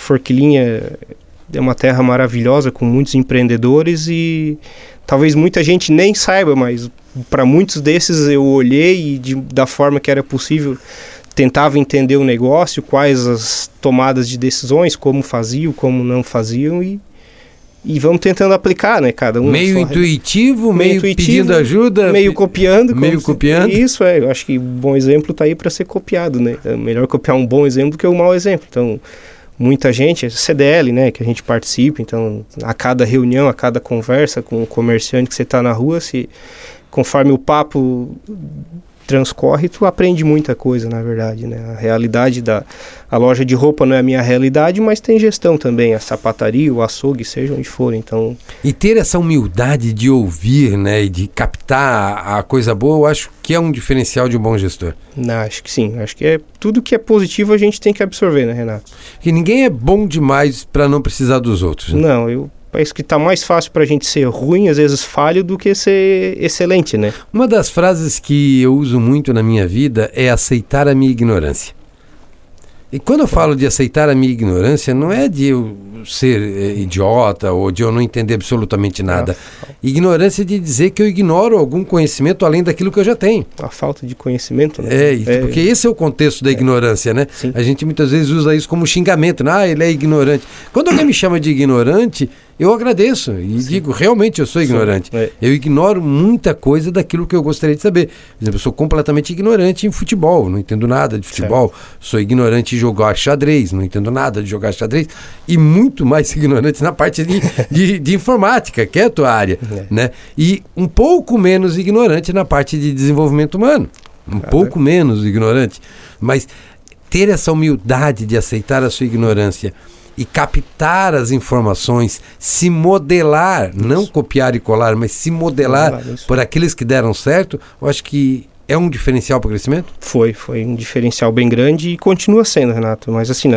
Speaker 3: Forquilinha é uma terra maravilhosa com muitos empreendedores e talvez muita gente nem saiba, mas para muitos desses eu olhei e de, da forma que era possível tentava entender o negócio, quais as tomadas de decisões, como faziam, como não faziam e e vamos tentando aplicar, né? Cada um.
Speaker 2: Meio intuitivo, meio, intuitivo, pedindo ajuda.
Speaker 3: Meio copiando.
Speaker 2: Meio copiando.
Speaker 3: Isso, é. Eu acho que um bom exemplo está aí para ser copiado, né? É melhor copiar um bom exemplo que um mau exemplo. Então, muita gente, CDL, né? Que a gente participa. Então, a cada reunião, a cada conversa com um comerciante que você está na rua, se conforme o papo transcorre, tu aprende muita coisa, na verdade, né? A realidade da a loja de roupa não é a minha realidade, mas tem gestão também, a sapataria, o açougue, seja onde for, então...
Speaker 2: E ter essa humildade de ouvir, né, e de captar a coisa boa, eu acho que é um diferencial de um bom gestor.
Speaker 3: Não, acho que sim, acho que é tudo que é positivo a gente tem que absorver, né, Renato?
Speaker 2: Que ninguém é bom demais para não precisar dos outros.
Speaker 3: Né? Não, eu Parece que está mais fácil para a gente ser ruim, às vezes falho, do que ser excelente, né?
Speaker 2: Uma das frases que eu uso muito na minha vida é aceitar a minha ignorância. E quando eu falo de aceitar a minha ignorância, não é de eu ser é, idiota ou de eu não entender absolutamente nada. Ignorância de dizer que eu ignoro algum conhecimento além daquilo que eu já tenho.
Speaker 3: A falta de conhecimento, né?
Speaker 2: É, é porque esse é o contexto da é. ignorância, né? Sim. A gente muitas vezes usa isso como xingamento. Né? Ah, ele é ignorante. Quando alguém me chama de ignorante, eu agradeço e Sim. digo, realmente eu sou ignorante. É. Eu ignoro muita coisa daquilo que eu gostaria de saber. Por exemplo, eu sou completamente ignorante em futebol, não entendo nada de futebol. Certo. Sou ignorante em jogar xadrez, não entendo nada de jogar xadrez. E muito mais *laughs* ignorante na parte de, de, de informática, que é a tua área. É. Né? E um pouco menos ignorante na parte de desenvolvimento humano. Um pouco menos ignorante. Mas ter essa humildade de aceitar a sua ignorância e captar as informações, se modelar, isso. não copiar e colar, mas se modelar por aqueles que deram certo, eu acho que é um diferencial para o crescimento?
Speaker 3: Foi, foi um diferencial bem grande e continua sendo, Renato. Mas assim,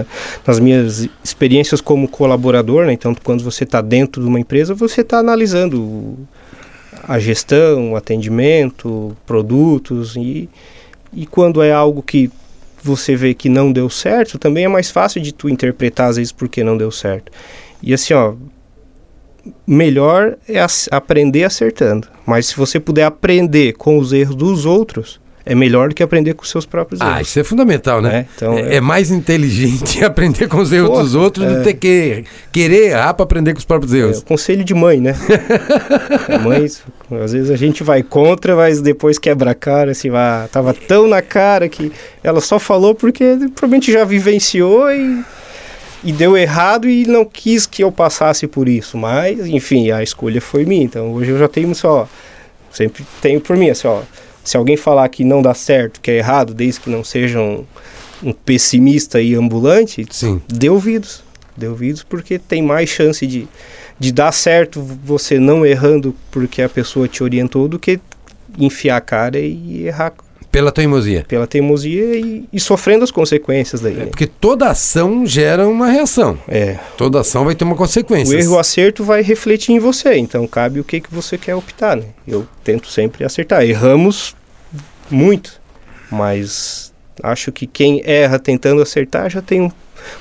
Speaker 3: nas minhas experiências como colaborador, né, então quando você está dentro de uma empresa, você está analisando a gestão, o atendimento, produtos e, e quando é algo que você vê que não deu certo, também é mais fácil de tu interpretar às vezes porque não deu certo. E assim, ó, melhor é aprender acertando. Mas se você puder aprender com os erros dos outros, é melhor do que aprender com os seus próprios ah, erros.
Speaker 2: Ah, isso é fundamental, né? É, então, é, é... é mais inteligente *laughs* aprender com os erros Pô, dos outros é... do que, que querer errar para aprender com os próprios erros.
Speaker 3: É, conselho de mãe, né? *laughs* mãe, às vezes a gente vai contra, mas depois quebra a cara, assim, vai, tava tão na cara que ela só falou porque provavelmente já vivenciou e, e deu errado e não quis que eu passasse por isso. Mas, enfim, a escolha foi minha. Então hoje eu já tenho só, sempre tenho por mim, assim, ó se alguém falar que não dá certo, que é errado, desde que não seja um, um pessimista e ambulante,
Speaker 2: Sim.
Speaker 3: dê ouvidos. Dê ouvidos porque tem mais chance de, de dar certo você não errando porque a pessoa te orientou do que enfiar a cara e errar
Speaker 2: pela teimosia.
Speaker 3: Pela teimosia e, e sofrendo as consequências daí.
Speaker 2: É, né? Porque toda ação gera uma reação.
Speaker 3: É.
Speaker 2: Toda ação vai ter uma consequência.
Speaker 3: O erro o acerto vai refletir em você. Então cabe o que, que você quer optar. Né? Eu tento sempre acertar. Erramos muito, mas acho que quem erra tentando acertar já tem um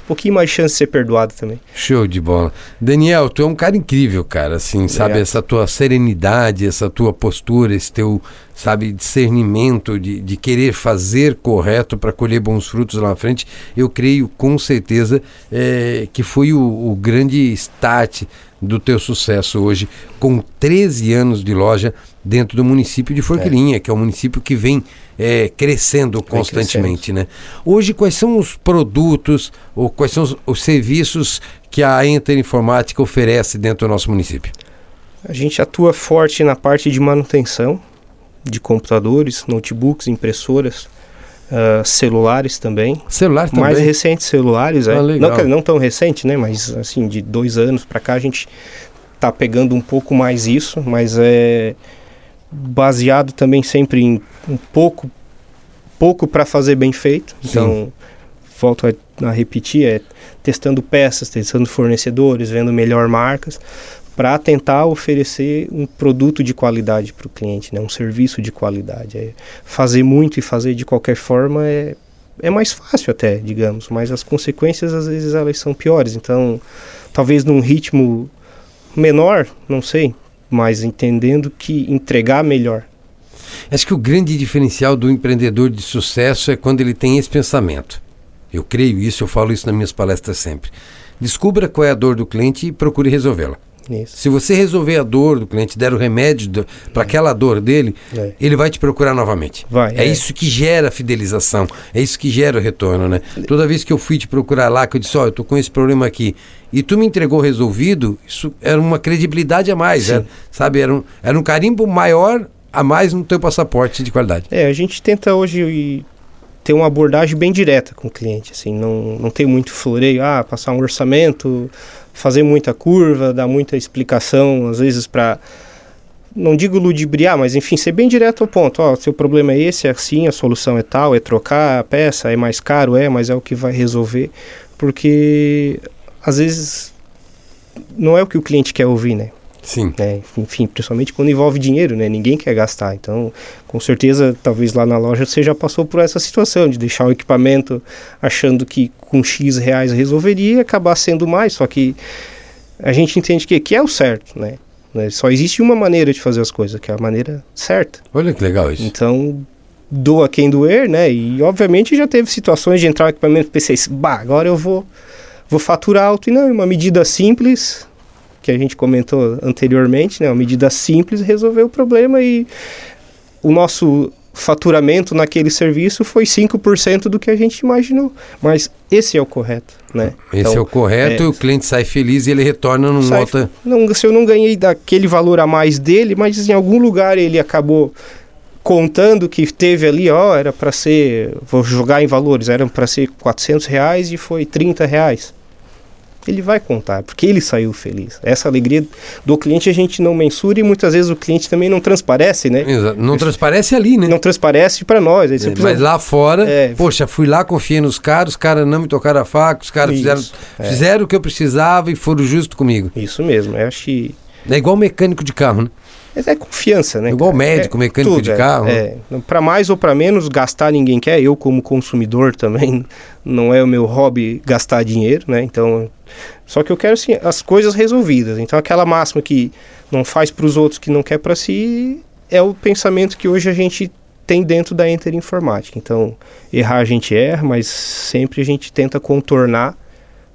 Speaker 3: um pouquinho mais chance de ser perdoado também.
Speaker 2: Show de bola. Daniel, tu é um cara incrível, cara, assim, sabe, essa tua serenidade, essa tua postura, esse teu, sabe, discernimento de, de querer fazer correto para colher bons frutos lá na frente, eu creio com certeza é, que foi o, o grande start do teu sucesso hoje, com 13 anos de loja dentro do município de Forquilinha, é. que é um município que vem é, crescendo constantemente. Né? Hoje, quais são os produtos ou quais são os, os serviços que a Enter Informática oferece dentro do nosso município?
Speaker 3: A gente atua forte na parte de manutenção de computadores, notebooks, impressoras, uh, celulares também.
Speaker 2: Celular também?
Speaker 3: Mais recentes celulares, é. ah, é. Não, não tão recente, né? Mas assim, de dois anos para cá a gente tá pegando um pouco mais isso, mas é baseado também sempre em um pouco pouco para fazer bem feito. Sim. Então, volto a, a, repetir, é testando peças, testando fornecedores, vendo melhor marcas, para tentar oferecer um produto de qualidade para o cliente, né? um serviço de qualidade. É fazer muito e fazer de qualquer forma é, é mais fácil até, digamos, mas as consequências às vezes elas são piores. Então, talvez num ritmo menor, não sei, mas entendendo que entregar melhor.
Speaker 2: Acho que o grande diferencial do empreendedor de sucesso é quando ele tem esse pensamento. Eu creio isso, eu falo isso nas minhas palestras sempre. Descubra qual é a dor do cliente e procure resolvê-la. Isso. Se você resolver a dor do cliente, der o remédio para aquela dor dele, é. ele vai te procurar novamente.
Speaker 3: Vai,
Speaker 2: é, é, isso que gera fidelização, é isso que gera o retorno, né? Toda vez que eu fui te procurar lá, que eu disse, ó, oh, eu tô com esse problema aqui, e tu me entregou resolvido, isso era uma credibilidade a mais, era, sabe? Era um, era um carimbo maior a mais no teu passaporte de qualidade.
Speaker 3: É, a gente tenta hoje ter uma abordagem bem direta com o cliente, assim, não, não tem muito floreio, ah, passar um orçamento, fazer muita curva, dar muita explicação, às vezes para não digo ludibriar, mas enfim, ser bem direto ao ponto. Ó, seu problema é esse, é assim, a solução é tal, é trocar a peça, é mais caro, é, mas é o que vai resolver. Porque às vezes não é o que o cliente quer ouvir, né?
Speaker 2: Sim.
Speaker 3: Né? Enfim, principalmente quando envolve dinheiro, né? Ninguém quer gastar. Então, com certeza, talvez lá na loja você já passou por essa situação de deixar o equipamento achando que com X reais resolveria e acabar sendo mais. Só que a gente entende que, que é o certo, né? né? Só existe uma maneira de fazer as coisas, que é a maneira certa.
Speaker 2: Olha que legal isso.
Speaker 3: Então, doa quem doer, né? E obviamente já teve situações de entrar o equipamento e pensei, bah, agora eu vou, vou faturar alto. E não, uma medida simples, que a gente comentou anteriormente, né? Uma medida simples resolveu o problema e o nosso faturamento naquele serviço foi 5% do que a gente imaginou. Mas esse é o correto, né?
Speaker 2: Esse então, é o correto, é, o cliente sai feliz e ele retorna numa nota...
Speaker 3: Não, se eu não ganhei daquele valor a mais dele, mas em algum lugar ele acabou contando que teve ali, ó, era para ser, vou jogar em valores, era para ser 400 reais e foi 30 reais ele vai contar, porque ele saiu feliz. Essa alegria do cliente a gente não mensura e muitas vezes o cliente também não transparece, né?
Speaker 2: Exato. Não transparece ali, né?
Speaker 3: Não transparece para nós.
Speaker 2: É, precisa... Mas lá fora, é. poxa, fui lá, confiei nos caras, os caras não me tocaram a faca, os caras fizeram, é. fizeram o que eu precisava e foram justos comigo.
Speaker 3: Isso mesmo, eu acho que...
Speaker 2: É igual mecânico de carro, né?
Speaker 3: É confiança, né?
Speaker 2: Igual médico, é, mecânico tudo, de é, carro.
Speaker 3: É, para mais ou para menos, gastar ninguém quer. Eu, como consumidor, *laughs* também não é o meu hobby gastar dinheiro, né? Então, só que eu quero assim, as coisas resolvidas. Então, aquela máxima que não faz para os outros que não quer para si é o pensamento que hoje a gente tem dentro da Enter Informática. Então, errar a gente erra, mas sempre a gente tenta contornar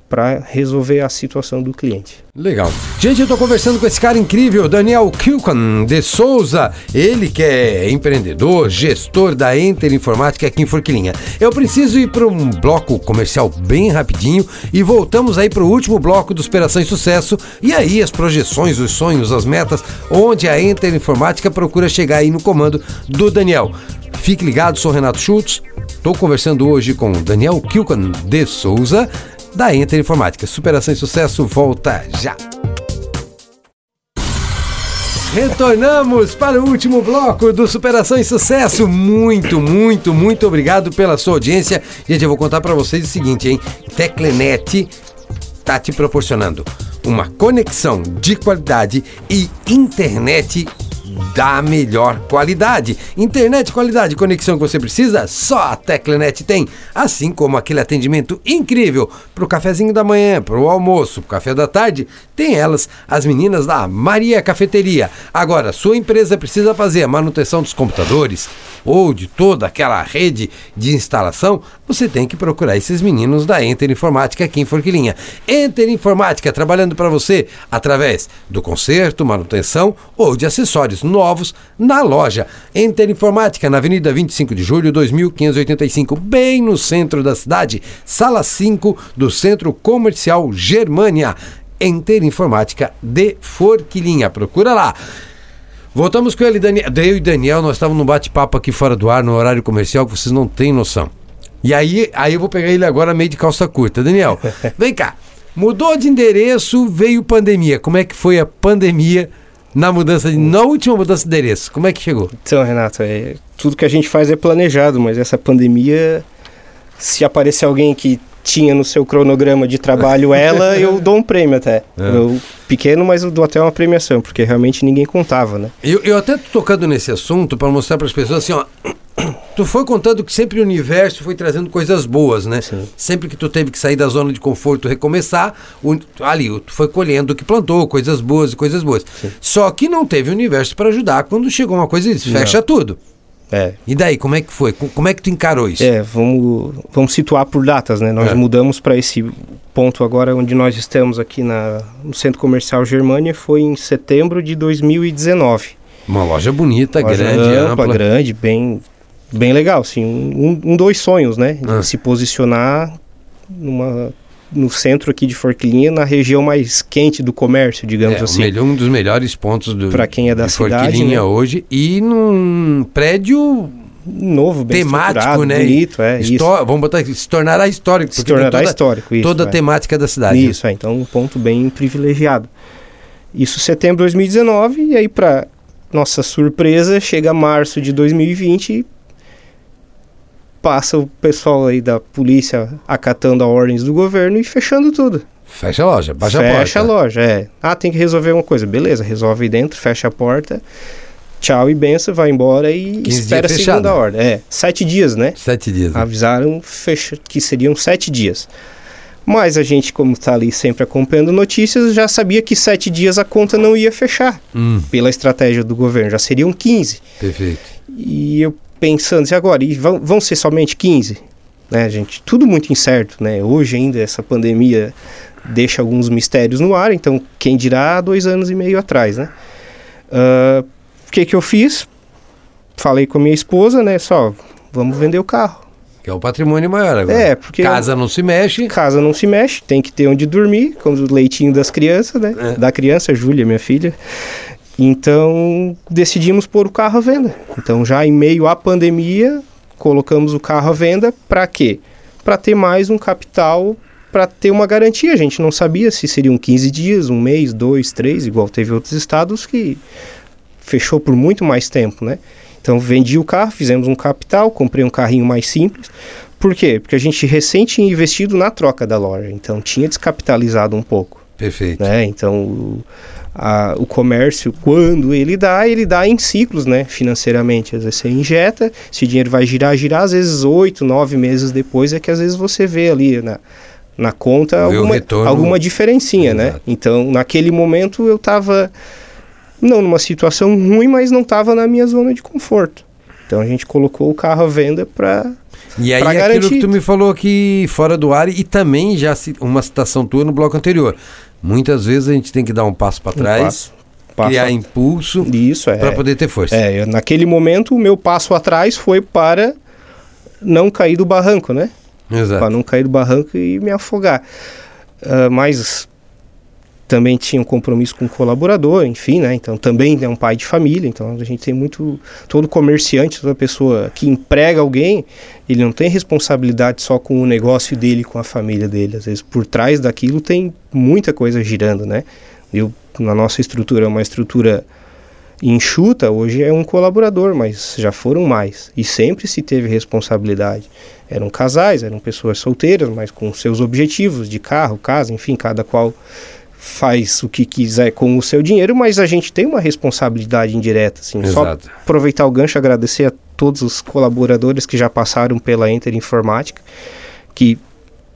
Speaker 3: para resolver a situação do cliente.
Speaker 2: Legal. Gente, eu estou conversando com esse cara incrível, Daniel Kilkan de Souza. Ele que é empreendedor, gestor da Enter Informática aqui em Forquilinha. Eu preciso ir para um bloco comercial bem rapidinho e voltamos aí para o último bloco do Superação e Sucesso. E aí as projeções, os sonhos, as metas, onde a Enter Informática procura chegar aí no comando do Daniel. Fique ligado, sou Renato Schultz. Estou conversando hoje com Daniel Kilkan de Souza da Enter Informática. Superação e sucesso volta já. Retornamos para o último bloco do Superação e Sucesso. Muito, muito, muito obrigado pela sua audiência. Gente, eu vou contar para vocês o seguinte, hein? Teclenet está te proporcionando uma conexão de qualidade e internet da melhor qualidade. Internet qualidade, conexão que você precisa, só a Teclanet tem. Assim como aquele atendimento incrível para o cafezinho da manhã, para o almoço, para o café da tarde, tem elas, as meninas da Maria Cafeteria. Agora, sua empresa precisa fazer a manutenção dos computadores ou de toda aquela rede de instalação, você tem que procurar esses meninos da Enter Informática aqui em Forquilinha. Enter Informática trabalhando para você através do conserto, manutenção ou de acessórios novos na loja. Enter Informática, na Avenida 25 de Julho, 2585, bem no centro da cidade, sala 5 do Centro Comercial Germânia. Enter Informática de Forquilinha. Procura lá. Voltamos com ele, Daniel. Eu e Daniel, nós estávamos num bate-papo aqui fora do ar, no horário comercial, que vocês não têm noção. E aí, aí eu vou pegar ele agora meio de calça curta. Daniel, *laughs* vem cá. Mudou de endereço, veio pandemia. Como é que foi a pandemia na mudança de, na última mudança de endereço? Como é que chegou?
Speaker 3: Então, Renato, é, tudo que a gente faz é planejado, mas essa pandemia, se aparecer alguém que tinha no seu cronograma de trabalho ela, *laughs* eu dou um prêmio até. É. Eu, pequeno, mas eu dou até uma premiação, porque realmente ninguém contava, né?
Speaker 2: Eu, eu até tô tocando nesse assunto para mostrar para as pessoas assim, ó. *clears throat* Tu foi contando que sempre o universo foi trazendo coisas boas, né? Sim. Sempre que tu teve que sair da zona de conforto, recomeçar, o, ali tu foi colhendo o que plantou, coisas boas e coisas boas. Sim. Só que não teve universo para ajudar quando chegou uma coisa e disse, fecha não. tudo.
Speaker 3: É.
Speaker 2: E daí, como é que foi? Como é que tu encarou isso?
Speaker 3: É, vamos, vamos situar por datas, né? Nós
Speaker 2: É.
Speaker 3: mudamos para esse ponto agora onde nós estamos aqui na, no Centro Comercial Germânia, foi em setembro de 2019.
Speaker 2: Uma loja bonita,
Speaker 3: Loja
Speaker 2: grande, ampla.
Speaker 3: grande, bem, bem legal, assim, um, um dois sonhos, né? De
Speaker 2: Ah.
Speaker 3: se posicionar numa, no centro aqui de Forquilinha, na região mais quente do comércio, digamos
Speaker 2: É,
Speaker 3: assim.
Speaker 2: melhor- um dos melhores pontos do
Speaker 3: Pra quem é da
Speaker 2: de
Speaker 3: cidade,
Speaker 2: Forquilinha
Speaker 3: né?
Speaker 2: hoje e num prédio
Speaker 3: Novo, bem
Speaker 2: temático, né?
Speaker 3: bonito, é, isso.
Speaker 2: histó- vamos botar aqui, se tornará histórico,
Speaker 3: Se tornará
Speaker 2: toda,
Speaker 3: histórico, isso.
Speaker 2: toda a
Speaker 3: é.
Speaker 2: temática da cidade.
Speaker 3: Isso, é, então um ponto bem privilegiado. Isso setembro de 2019, e aí para nossa surpresa, chega março de 2020 e passa o pessoal aí da polícia acatando as ordens do governo e fechando tudo.
Speaker 2: Fecha a loja, baixa a porta.
Speaker 3: fecha a loja, é. Ah, tem que resolver uma coisa. Beleza, resolve aí dentro, fecha a porta. Tchau e benção, vai embora e
Speaker 2: 15
Speaker 3: espera a segunda ordem. É, sete dias, né?
Speaker 2: Sete dias. né?
Speaker 3: avisaram fecha, que seriam sete dias. Mas a gente, como está ali sempre acompanhando notícias, já sabia que sete dias a conta não ia fechar,
Speaker 2: Hum,
Speaker 3: pela estratégia do governo, já seriam 15.
Speaker 2: perfeito.
Speaker 3: E eu pensando, e agora? E vão, vão ser somente 15? Né, gente? Tudo muito incerto, né? Hoje ainda essa pandemia deixa alguns mistérios no ar, então quem dirá dois anos e meio atrás, né? O que que eu fiz? Falei com a minha esposa, né? Só, vamos vender o carro.
Speaker 2: Que é o patrimônio maior agora.
Speaker 3: É, porque...
Speaker 2: Casa não se mexe.
Speaker 3: Casa não se mexe, tem que ter onde dormir, como o leitinho das crianças, né?
Speaker 2: É.
Speaker 3: Da criança, Júlia, minha filha. Então, decidimos pôr o carro à venda. Então, já em meio à pandemia, colocamos o carro à venda para quê? Para ter mais um capital, para ter uma garantia. A gente não sabia se seriam 15 dias, um mês, dois, três, igual teve outros estados que fechou por muito mais tempo, né? Então, vendi o carro, fizemos um capital, comprei um carrinho mais simples. Por quê? Porque a gente recém tinha investido na troca da loja, então tinha descapitalizado um pouco,
Speaker 2: Perfeito.
Speaker 3: né? Então a- o comércio, quando ele dá, ele dá em ciclos, né? Financeiramente, às vezes você injeta, esse dinheiro vai girar, girar, às vezes oito, nove meses depois é que às vezes você vê ali na, na conta
Speaker 2: Vê
Speaker 3: alguma, alguma diferencinha, né? Então naquele momento eu estava não numa situação ruim, mas não estava na minha zona de conforto. Então a gente colocou o carro à venda para
Speaker 2: E aí aquilo
Speaker 3: garantir.
Speaker 2: que tu me falou aqui fora do ar e também já uma citação tua no bloco anterior. Muitas vezes a gente tem que dar um passo para trás,
Speaker 3: passo- passo
Speaker 2: criar
Speaker 3: a-
Speaker 2: impulso
Speaker 3: Isso, é.
Speaker 2: para poder ter força.
Speaker 3: É, eu- naquele momento o meu passo atrás foi para não cair do barranco, né? Para não cair do barranco e me afogar. Ah, mas também tinha um compromisso com o colaborador, enfim, né? Então também é um pai de família, então a gente tem muito todo comerciante, toda pessoa que emprega alguém, ele não tem responsabilidade só com o negócio dele, com a família dele. Às vezes por trás daquilo tem muita coisa girando, né? Eu na nossa estrutura é uma estrutura enxuta, hoje é um colaborador, mas já foram mais. E sempre se teve responsabilidade. Eram casais, eram pessoas solteiras, mas com seus objetivos de carro, casa, enfim, cada qual faz o que quiser com o seu dinheiro, mas a gente tem uma responsabilidade indireta, assim. Só
Speaker 2: Exato.
Speaker 3: aproveitar o gancho, agradecer a todos os colaboradores que já passaram pela Enter Informática, que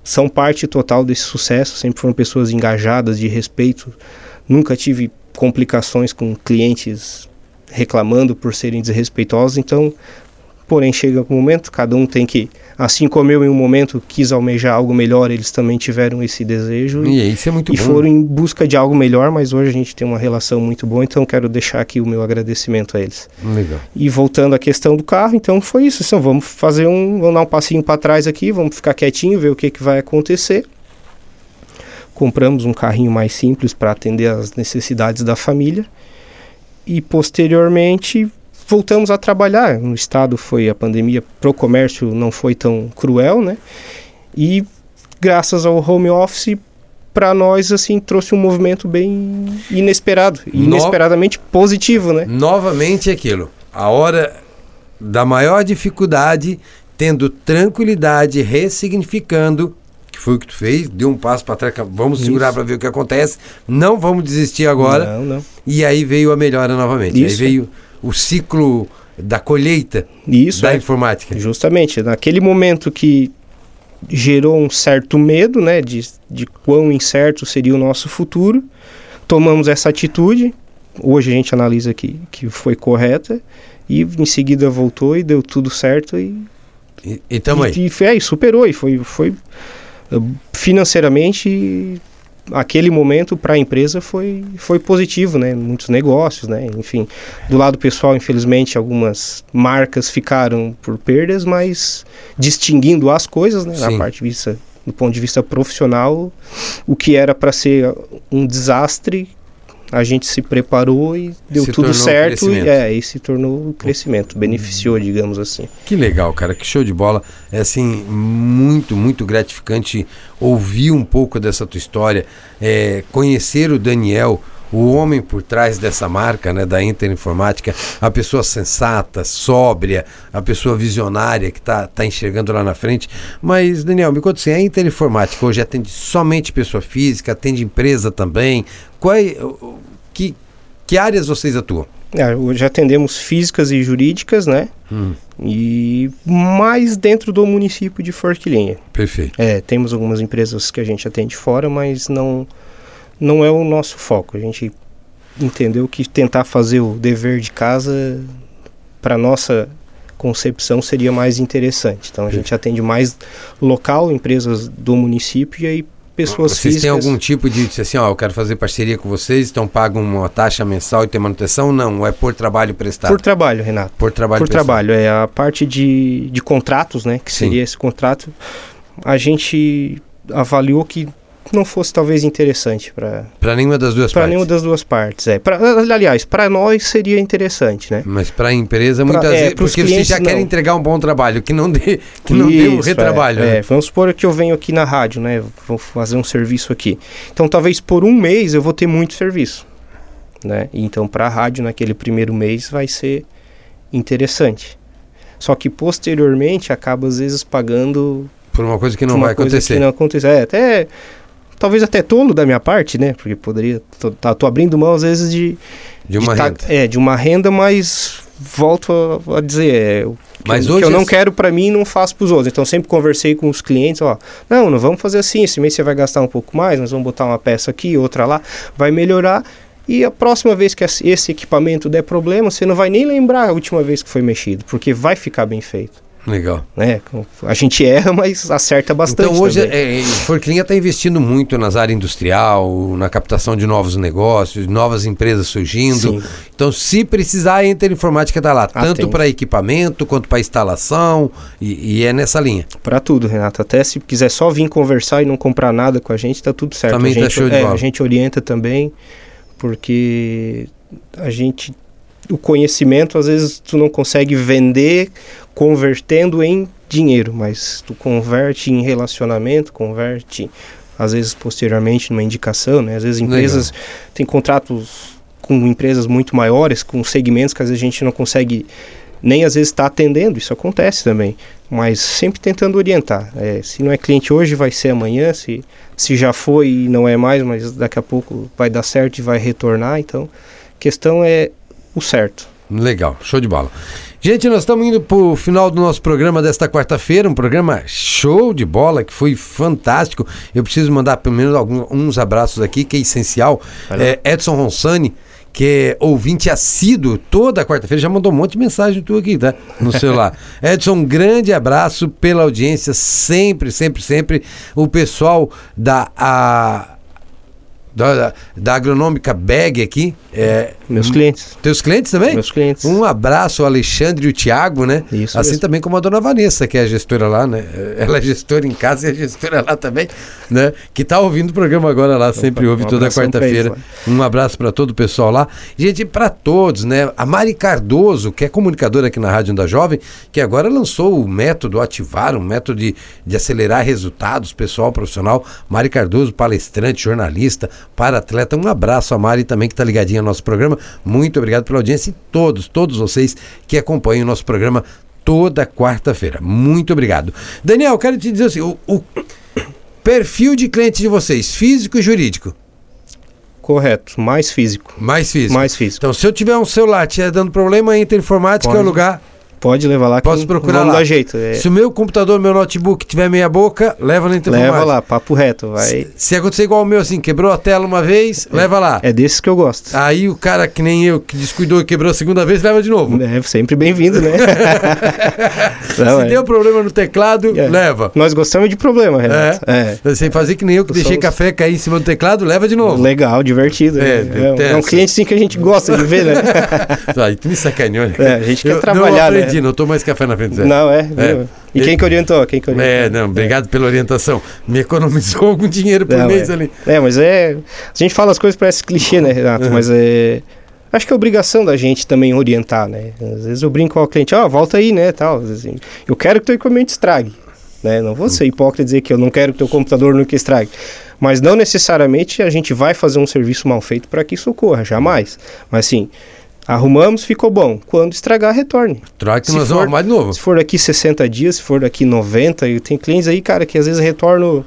Speaker 3: são parte total desse sucesso, sempre foram pessoas engajadas, de respeito. Nunca tive complicações com clientes reclamando por serem desrespeitosos, então, porém chega um momento, cada um tem que, assim como eu em um momento quis almejar algo melhor, eles também tiveram esse desejo
Speaker 2: E isso é muito
Speaker 3: e
Speaker 2: bom.
Speaker 3: foram em busca de algo melhor, mas hoje a gente tem uma relação muito boa, então quero deixar aqui o meu agradecimento a eles.
Speaker 2: Legal.
Speaker 3: E voltando à questão do carro, então foi isso. Então, vamos fazer um. Vamos dar um passinho para trás aqui, vamos ficar quietinho, ver o que, que vai acontecer. Compramos um carrinho mais simples para atender às necessidades da família. E posteriormente voltamos a trabalhar. No estado foi a pandemia, pro comércio não foi tão cruel, né? E graças ao home office, para nós, assim, trouxe um movimento bem inesperado.
Speaker 2: No-
Speaker 3: inesperadamente positivo, né?
Speaker 2: Novamente aquilo. A hora da maior dificuldade, tendo tranquilidade, ressignificando, que foi o que tu fez, deu um passo para trás, vamos
Speaker 3: Isso.
Speaker 2: segurar para ver o que acontece, não vamos desistir agora.
Speaker 3: Não, não.
Speaker 2: E aí veio a melhora novamente.
Speaker 3: Isso.
Speaker 2: Aí veio o ciclo da colheita
Speaker 3: Isso
Speaker 2: da
Speaker 3: é.
Speaker 2: informática.
Speaker 3: Justamente, naquele momento que gerou um certo medo, né, de, de quão incerto seria o nosso futuro, tomamos essa atitude, hoje a gente analisa que, que foi correta e em seguida voltou e deu tudo certo e
Speaker 2: e, e aí.
Speaker 3: E, e, é, superou e foi, foi financeiramente aquele momento para a empresa foi, foi positivo, né? Muitos negócios, né? Enfim, do lado pessoal, infelizmente, algumas marcas ficaram por perdas, mas distinguindo as coisas, né? Na parte vista, do ponto de vista profissional, o que era para ser um desastre a gente se preparou e deu se tudo certo e, é, e se tornou um crescimento, beneficiou, uhum. digamos assim.
Speaker 2: Que legal, cara, que show de bola. É assim, muito, muito gratificante ouvir um pouco dessa tua história, é, conhecer o Daniel, o homem por trás dessa marca, né, da Interinformática, a pessoa sensata, sóbria, a pessoa visionária que está tá enxergando lá na frente. Mas, Daniel, me conta assim, a Interinformática hoje atende somente pessoa física, atende empresa também? Qual é, que, que áreas vocês atuam?
Speaker 3: É, hoje atendemos físicas e jurídicas, né? Hum. E mais dentro do município de Forquilinha.
Speaker 2: Perfeito.
Speaker 3: É, temos algumas empresas que a gente atende fora, mas não, não é o nosso foco. A gente entendeu que tentar fazer o dever de casa para nossa concepção seria mais interessante. Então a gente atende mais local, empresas do município e aí pessoas
Speaker 2: vocês
Speaker 3: físicas.
Speaker 2: têm algum tipo de, assim, ó, eu quero fazer parceria com vocês, então pagam uma taxa mensal e tem manutenção? Não, é por trabalho prestado?
Speaker 3: Por trabalho, Renato.
Speaker 2: Por trabalho
Speaker 3: Por prestado. trabalho, é a parte de, de contratos, né, que Sim. seria esse contrato, a gente avaliou que não fosse talvez interessante para
Speaker 2: para nenhuma das duas. Para
Speaker 3: nenhuma das duas partes, é. Pra, aliás, para nós seria interessante, né?
Speaker 2: Mas para a empresa muitas pra, é, vezes, porque vocês já não. querem entregar um bom trabalho, que não dê que não Isso, dê um retrabalho.
Speaker 3: É,
Speaker 2: né?
Speaker 3: é, vamos supor que eu venho aqui na rádio, né? Vou fazer um serviço aqui. Então talvez por um mês eu vou ter muito serviço, né? Então para a rádio naquele primeiro mês vai ser interessante. Só que posteriormente acaba às vezes pagando
Speaker 2: por uma coisa que não vai acontecer.
Speaker 3: Que não acontece. É, até talvez até tolo da minha parte, né? Porque poderia. Tô, tá, tô abrindo mão às vezes de.
Speaker 2: De uma
Speaker 3: de
Speaker 2: renda.
Speaker 3: Tá, é, de uma renda, mas volto a, a dizer. É, o que,
Speaker 2: mas
Speaker 3: eu,
Speaker 2: hoje
Speaker 3: que eu não quero para mim não faço para os outros. Então sempre conversei com os clientes, ó, não, não vamos fazer assim, esse mês você vai gastar um pouco mais, nós vamos botar uma peça aqui, outra lá, vai melhorar. E a próxima vez que esse equipamento der problema, você não vai nem lembrar a última vez que foi mexido, porque vai ficar bem feito.
Speaker 2: Legal.
Speaker 3: Né? A gente erra, mas acerta bastante.
Speaker 2: Então hoje é, é Forquilinha está investindo muito nas áreas industrial, na captação de novos negócios, novas empresas surgindo. Sim. Então, se precisar, a Interinformática está lá, ah, tanto para equipamento quanto para instalação, e, e, é nessa linha.
Speaker 3: Para tudo, Renato. Até se quiser só vir conversar e não comprar nada com a gente, está tudo certo.
Speaker 2: Também
Speaker 3: está
Speaker 2: show de
Speaker 3: é,
Speaker 2: bola.
Speaker 3: A gente orienta também, porque a gente o conhecimento às vezes tu não consegue vender convertendo em dinheiro, mas tu converte em relacionamento, converte às vezes posteriormente numa indicação, né? Às vezes empresas Legal. têm contratos com empresas muito maiores, com segmentos que às vezes a gente não consegue nem às vezes estar tá atendendo, isso acontece também, mas sempre tentando orientar. É, se não é cliente hoje, vai ser amanhã, se, se já foi e não é mais, mas daqui a pouco vai dar certo e vai retornar, então questão é o certo.
Speaker 2: Legal, show de bola. Gente, nós estamos indo para o final do nosso programa desta quarta-feira, um programa show de bola, que foi fantástico. Eu preciso mandar pelo menos alguns abraços aqui, que é essencial. É, Edson Ronsani, que é ouvinte assíduo toda quarta-feira, já mandou um monte de mensagem tu aqui, tá? No celular. *laughs* Edson, um grande abraço pela audiência, sempre, sempre, sempre. O pessoal da. A, da, da agronômica Beg aqui. É,
Speaker 3: Meus clientes.
Speaker 2: Teus clientes também?
Speaker 3: Meus clientes.
Speaker 2: Um abraço ao Alexandre e o Tiago, né?
Speaker 3: Isso
Speaker 2: assim
Speaker 3: mesmo.
Speaker 2: também como a dona Vanessa, que é a gestora lá, né? *laughs* Ela é gestora em casa e é gestora lá também, né? Que tá ouvindo o programa agora lá, sempre ouve um toda quarta-feira. Um abraço para todo o pessoal lá. Gente, para todos, né? A Mari Cardoso, que é comunicadora aqui na Rádio da Jovem, que agora lançou o método Ativar, um método de, de acelerar resultados pessoal, profissional. Mari Cardoso, palestrante, jornalista, para atleta. Um abraço a Mari também que está ligadinha ao nosso programa. Muito obrigado pela audiência e todos, todos vocês que acompanham o nosso programa toda quarta-feira. Muito obrigado. Daniel, quero te dizer assim, o, o perfil de cliente de vocês, físico e jurídico.
Speaker 3: Correto, mais físico.
Speaker 2: Mais físico.
Speaker 3: Mais físico.
Speaker 2: Então, se eu tiver um celular te dando problema, entra informática, é o lugar
Speaker 3: Pode levar lá.
Speaker 2: Posso procurar
Speaker 3: vamos
Speaker 2: lá.
Speaker 3: dar jeito. É.
Speaker 2: Se o meu computador, meu notebook tiver meia boca, leva na informática.
Speaker 3: Leva lá, papo reto. Vai.
Speaker 2: Se, se acontecer igual o meu, assim, quebrou a tela uma vez, leva lá.
Speaker 3: É desses que eu gosto.
Speaker 2: Aí o cara que nem eu, que descuidou e quebrou a segunda vez, leva de novo.
Speaker 3: É sempre bem-vindo, né? *laughs* Não,
Speaker 2: Se
Speaker 3: é.
Speaker 2: deu problema no teclado,
Speaker 3: É.
Speaker 2: leva.
Speaker 3: Nós gostamos de problema, Renato. É.
Speaker 2: Sem fazer que nem eu, que deixei café cair em cima do teclado, leva de novo.
Speaker 3: Legal, divertido.
Speaker 2: É,
Speaker 3: né? É, um- é cliente sim que a gente gosta de ver, né? *laughs*
Speaker 2: Aí tu me sacaneou. né?
Speaker 3: É, a gente quer
Speaker 2: eu,
Speaker 3: trabalhar,
Speaker 2: Não
Speaker 3: né?
Speaker 2: não tô mais café na frente do Zé.
Speaker 3: Não, é.
Speaker 2: É.
Speaker 3: E quem que orientou? Quem que orientou?
Speaker 2: É, não, obrigado pela orientação. Me economizou *laughs* algum dinheiro por
Speaker 3: Não,
Speaker 2: mês
Speaker 3: é.
Speaker 2: ali.
Speaker 3: É, mas é. A gente fala as coisas parece clichê, né, Renato?
Speaker 2: Uhum.
Speaker 3: Mas é. Acho que é obrigação da gente também orientar, né? Às vezes eu brinco com o cliente, ó, volta aí, né? Tal. Assim, eu quero que teu equipamento estrague. Né? Não vou ser hipócrita e dizer que eu não quero que teu computador nunca estrague. Mas não necessariamente a gente vai fazer um serviço mal feito para que isso ocorra, jamais. Mas assim, arrumamos, ficou bom. Quando estragar, retorne.
Speaker 2: Troca que
Speaker 3: Se
Speaker 2: nós
Speaker 3: for-
Speaker 2: vamos arrumar de novo.
Speaker 3: Se for daqui 60 dias, se for daqui 90, e tem clientes aí, cara, que às vezes retornam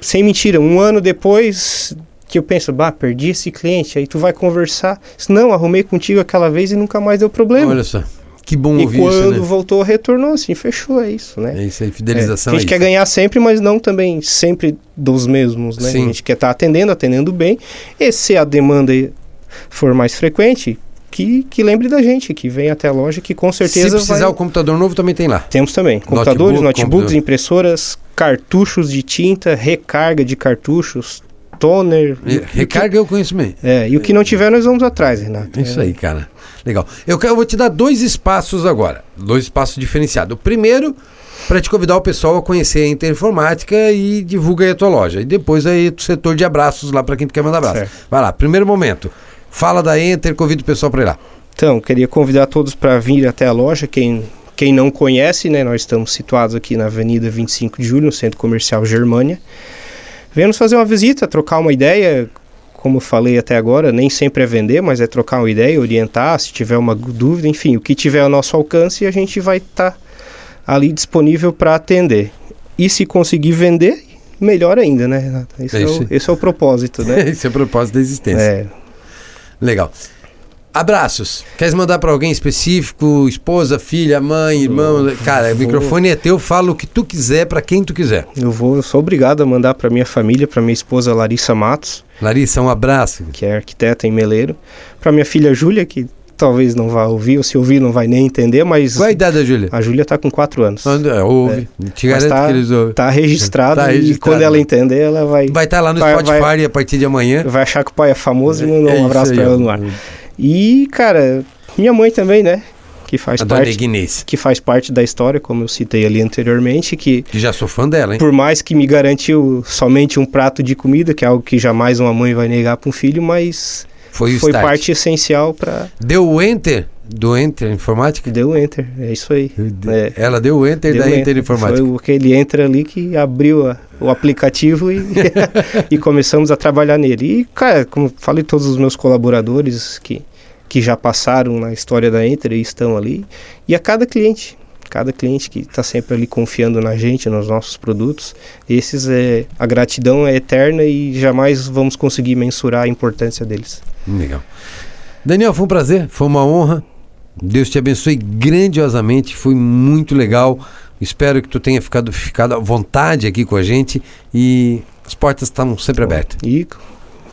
Speaker 3: sem mentira, um ano depois que eu penso, bah, perdi esse cliente, aí tu vai conversar, não, arrumei contigo aquela vez e nunca mais deu problema.
Speaker 2: Olha só. Que bom
Speaker 3: e
Speaker 2: ouvir
Speaker 3: quando
Speaker 2: isso, né?
Speaker 3: voltou, retornou assim, fechou, é isso, né?
Speaker 2: É isso aí,
Speaker 3: É,
Speaker 2: fidelização
Speaker 3: a
Speaker 2: é
Speaker 3: gente
Speaker 2: isso.
Speaker 3: quer ganhar sempre, mas não também sempre dos mesmos, né?
Speaker 2: Sim.
Speaker 3: A gente quer estar atendendo, atendendo bem. E se a demanda for mais frequente, que, que lembre da gente, que venha até a loja, que com certeza
Speaker 2: Se precisar
Speaker 3: vai...
Speaker 2: o computador novo, também tem lá.
Speaker 3: Temos também computadores,
Speaker 2: Notebook,
Speaker 3: notebooks,
Speaker 2: computador.
Speaker 3: impressoras, cartuchos de tinta, recarga de cartuchos, toner.
Speaker 2: E-
Speaker 3: e o que-
Speaker 2: Recarga eu conheço bem.
Speaker 3: É, e o que não tiver, nós vamos atrás, Renato.
Speaker 2: É Isso aí, cara. Legal. Eu, quero- eu vou te dar dois espaços agora. Dois espaços diferenciados. O primeiro, para te convidar o pessoal a conhecer a Interinformática e divulga aí a tua loja. E depois aí o setor de abraços lá para quem tu quer mandar abraço.
Speaker 3: Certo.
Speaker 2: Vai lá, primeiro momento. Fala da Enter, convida o pessoal para ir lá.
Speaker 3: Então, queria convidar todos para vir até a loja. Quem, quem não conhece, né, nós estamos situados aqui na Avenida 25 de Julho, no Centro Comercial Germânia. Venha nos fazer uma visita, trocar uma ideia. Como eu falei até agora, nem sempre é vender, mas é trocar uma ideia, orientar, se tiver uma dúvida, enfim, o que tiver ao nosso alcance, a gente vai estar ali disponível para atender. E se conseguir vender, melhor ainda, né, Renato? Esse,
Speaker 2: É
Speaker 3: é, o, esse é o propósito, né? *laughs*
Speaker 2: Esse é o propósito da existência.
Speaker 3: é,
Speaker 2: Legal. Abraços. Queres mandar para alguém específico? Esposa, filha, mãe, irmão? Cara, o
Speaker 3: vou-
Speaker 2: microfone é teu, fala o que tu quiser para quem tu quiser.
Speaker 3: Eu vou, eu sou obrigado a mandar para minha família, para minha esposa Larissa Matos,
Speaker 2: Larissa, um abraço.
Speaker 3: que é arquiteta em Meleiro, para minha filha Júlia, que talvez não vá ouvir, ou se ouvir não vai nem entender, mas
Speaker 2: Qual é a idade da Júlia?
Speaker 3: a Júlia tá com 4 anos.
Speaker 2: Anda, Ouve. Te
Speaker 3: Mas
Speaker 2: garanto
Speaker 3: tá-
Speaker 2: que eles ouvem.
Speaker 3: Tá registrado,
Speaker 2: Tá
Speaker 3: e
Speaker 2: registrado.
Speaker 3: quando ela entender, ela vai, vai,
Speaker 2: Vai estar lá no
Speaker 3: Vai-
Speaker 2: Spotify
Speaker 3: vai-
Speaker 2: a partir de amanhã.
Speaker 3: achar que o pai é famoso e mandou
Speaker 2: É
Speaker 3: um abraço para ela no ar. E, cara, minha mãe também, né? Que faz
Speaker 2: A
Speaker 3: parte que faz parte da história, como eu citei ali anteriormente, que
Speaker 2: que já sou fã dela, hein?
Speaker 3: por mais que me garantiu somente um prato de comida, que é algo que jamais uma mãe vai negar para um filho, mas
Speaker 2: Foi
Speaker 3: foi parte essencial para
Speaker 2: Deu o enter do Enter Informática?
Speaker 3: deu o enter, é isso aí. É,
Speaker 2: Ela deu o enter
Speaker 3: deu
Speaker 2: da
Speaker 3: o
Speaker 2: Enter Informática.
Speaker 3: Foi aquele enter ali que abriu a- o aplicativo e, *laughs* e começamos a trabalhar nele. E, cara, como falei, todos os meus colaboradores que, que já passaram na história da Enter e estão ali, e a cada cliente. Cada cliente que está sempre ali confiando na gente, nos nossos produtos, esses é a gratidão é eterna e jamais vamos conseguir mensurar a importância deles.
Speaker 2: Legal. Daniel, foi um prazer, foi uma honra. Deus te abençoe grandiosamente, foi muito legal. Espero que tu tenha ficado, ficado à vontade aqui com a gente e as portas estão sempre abertas.
Speaker 3: E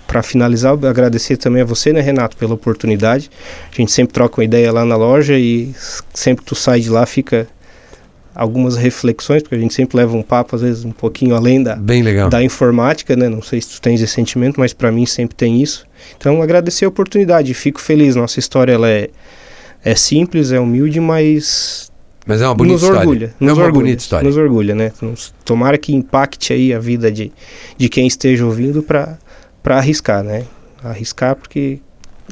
Speaker 3: para finalizar, eu agradecer também a você, né, Renato, pela oportunidade. A gente sempre troca uma ideia lá na loja e sempre que tu sai de lá fica algumas reflexões, porque a gente sempre leva um papo às vezes um pouquinho além da,
Speaker 2: Bem legal.
Speaker 3: da informática, né? Não sei se tu tens esse sentimento, mas para mim sempre tem isso. Então agradecer a oportunidade, fico feliz. Nossa história ela é é simples, é humilde, mas
Speaker 2: Mas é uma bonita
Speaker 3: nos
Speaker 2: história.
Speaker 3: orgulha,
Speaker 2: é
Speaker 3: nos
Speaker 2: uma
Speaker 3: orgulha,
Speaker 2: bonita história.
Speaker 3: Nos orgulha, né? Nos- Tomara que impacte aí a vida de, de quem esteja ouvindo para para arriscar, né? Arriscar porque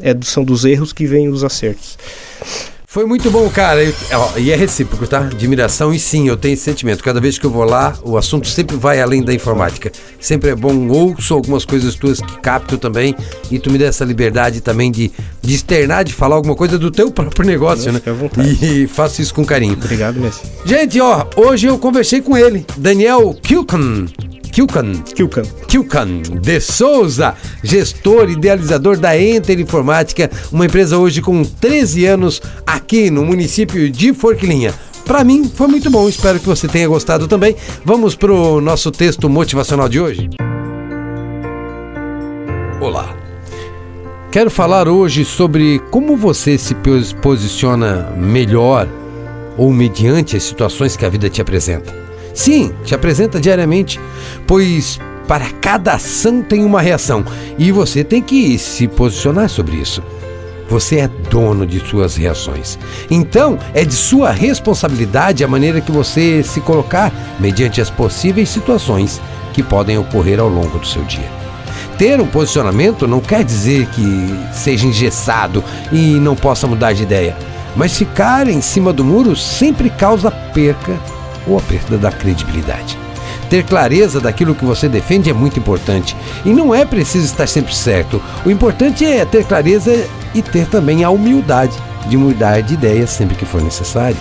Speaker 3: é, são dos erros que vêm os acertos.
Speaker 2: Foi muito bom, cara. Eu- ó, e é recíproco, tá? Admiração e sim, eu tenho esse sentimento. Cada vez que eu vou lá, o assunto sempre vai além da informática. Sempre é bom, ouço algumas coisas tuas que capto também e tu me dá essa liberdade também de, de externar, de falar alguma coisa do teu *laughs* próprio negócio, né? E faço isso com carinho.
Speaker 3: Obrigado, Messi.
Speaker 2: Gente, ó, hoje eu conversei com ele, Daniel Kilken. Kilkan.
Speaker 3: Kilkan.
Speaker 2: Kilkan de Souza, gestor, idealizador da Enter Informática, uma empresa hoje com 13 anos aqui no município de Forquilinha. Para mim foi muito bom, espero que você tenha gostado também. Vamos pro nosso texto motivacional de hoje. Olá. Quero falar hoje sobre como você se posiciona melhor ou mediante as situações que a vida te apresenta. Sim, te apresenta diariamente, pois para cada ação tem uma reação e você tem que se posicionar sobre isso. Você é dono de suas reações. Então, é de sua responsabilidade a maneira que você se colocar mediante as possíveis situações que podem ocorrer ao longo do seu dia. Ter um posicionamento não quer dizer que seja engessado e não possa mudar de ideia, mas ficar em cima do muro sempre causa perca ou a perda da credibilidade. Ter clareza daquilo que você defende é muito importante e não é preciso estar sempre certo. O importante é ter clareza e ter também a humildade de mudar de ideia sempre que for necessário.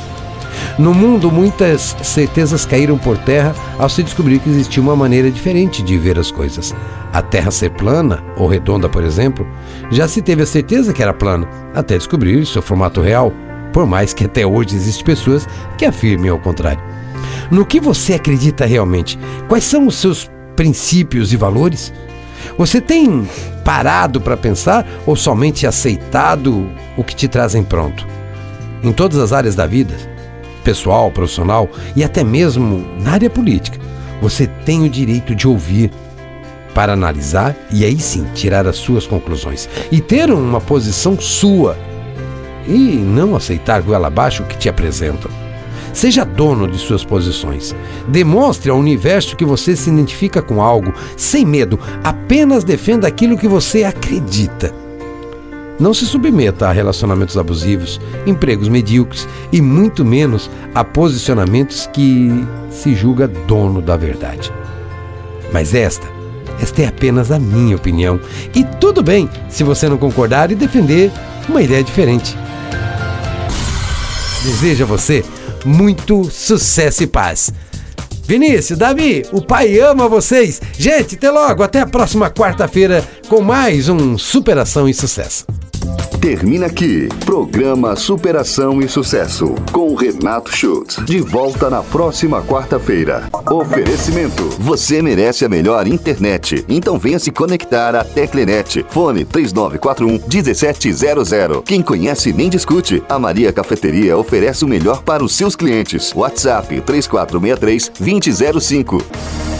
Speaker 2: No mundo, muitas certezas caíram por terra ao se descobrir que existia uma maneira diferente de ver as coisas. A Terra ser plana ou redonda, por exemplo, já se teve a certeza que era plana, até descobrir seu formato real, por mais que até hoje existem pessoas que afirmem ao contrário. No que você acredita realmente? Quais são os seus princípios e valores? Você tem parado para pensar ou somente aceitado o que te trazem pronto? Em todas as áreas da vida, pessoal, profissional e até mesmo na área política, você tem o direito de ouvir para analisar e aí sim tirar as suas conclusões e ter uma posição sua e não aceitar goela abaixo o que te apresentam. Seja dono de suas posições. Demonstre ao universo que você se identifica com algo, sem medo, apenas defenda aquilo que você acredita. Não se submeta a relacionamentos abusivos, empregos medíocres e muito menos a posicionamentos que se julga dono da verdade. Mas esta, esta é apenas a minha opinião. E tudo bem se você não concordar e defender uma ideia diferente. Desejo a você muito sucesso e paz. Vinícius, Davi, o pai ama vocês. Gente, até logo, até a próxima quarta-feira com mais um Superação e Sucesso.
Speaker 1: Termina aqui. Programa Superação e Sucesso com Renato Schultz. De volta na próxima quarta-feira. Oferecimento. Você merece a melhor internet. Então venha se conectar à Teclenet. Fone 3941 1700. Quem conhece nem discute. A Maria Cafeteria oferece o melhor para os seus clientes. WhatsApp 3463 2005.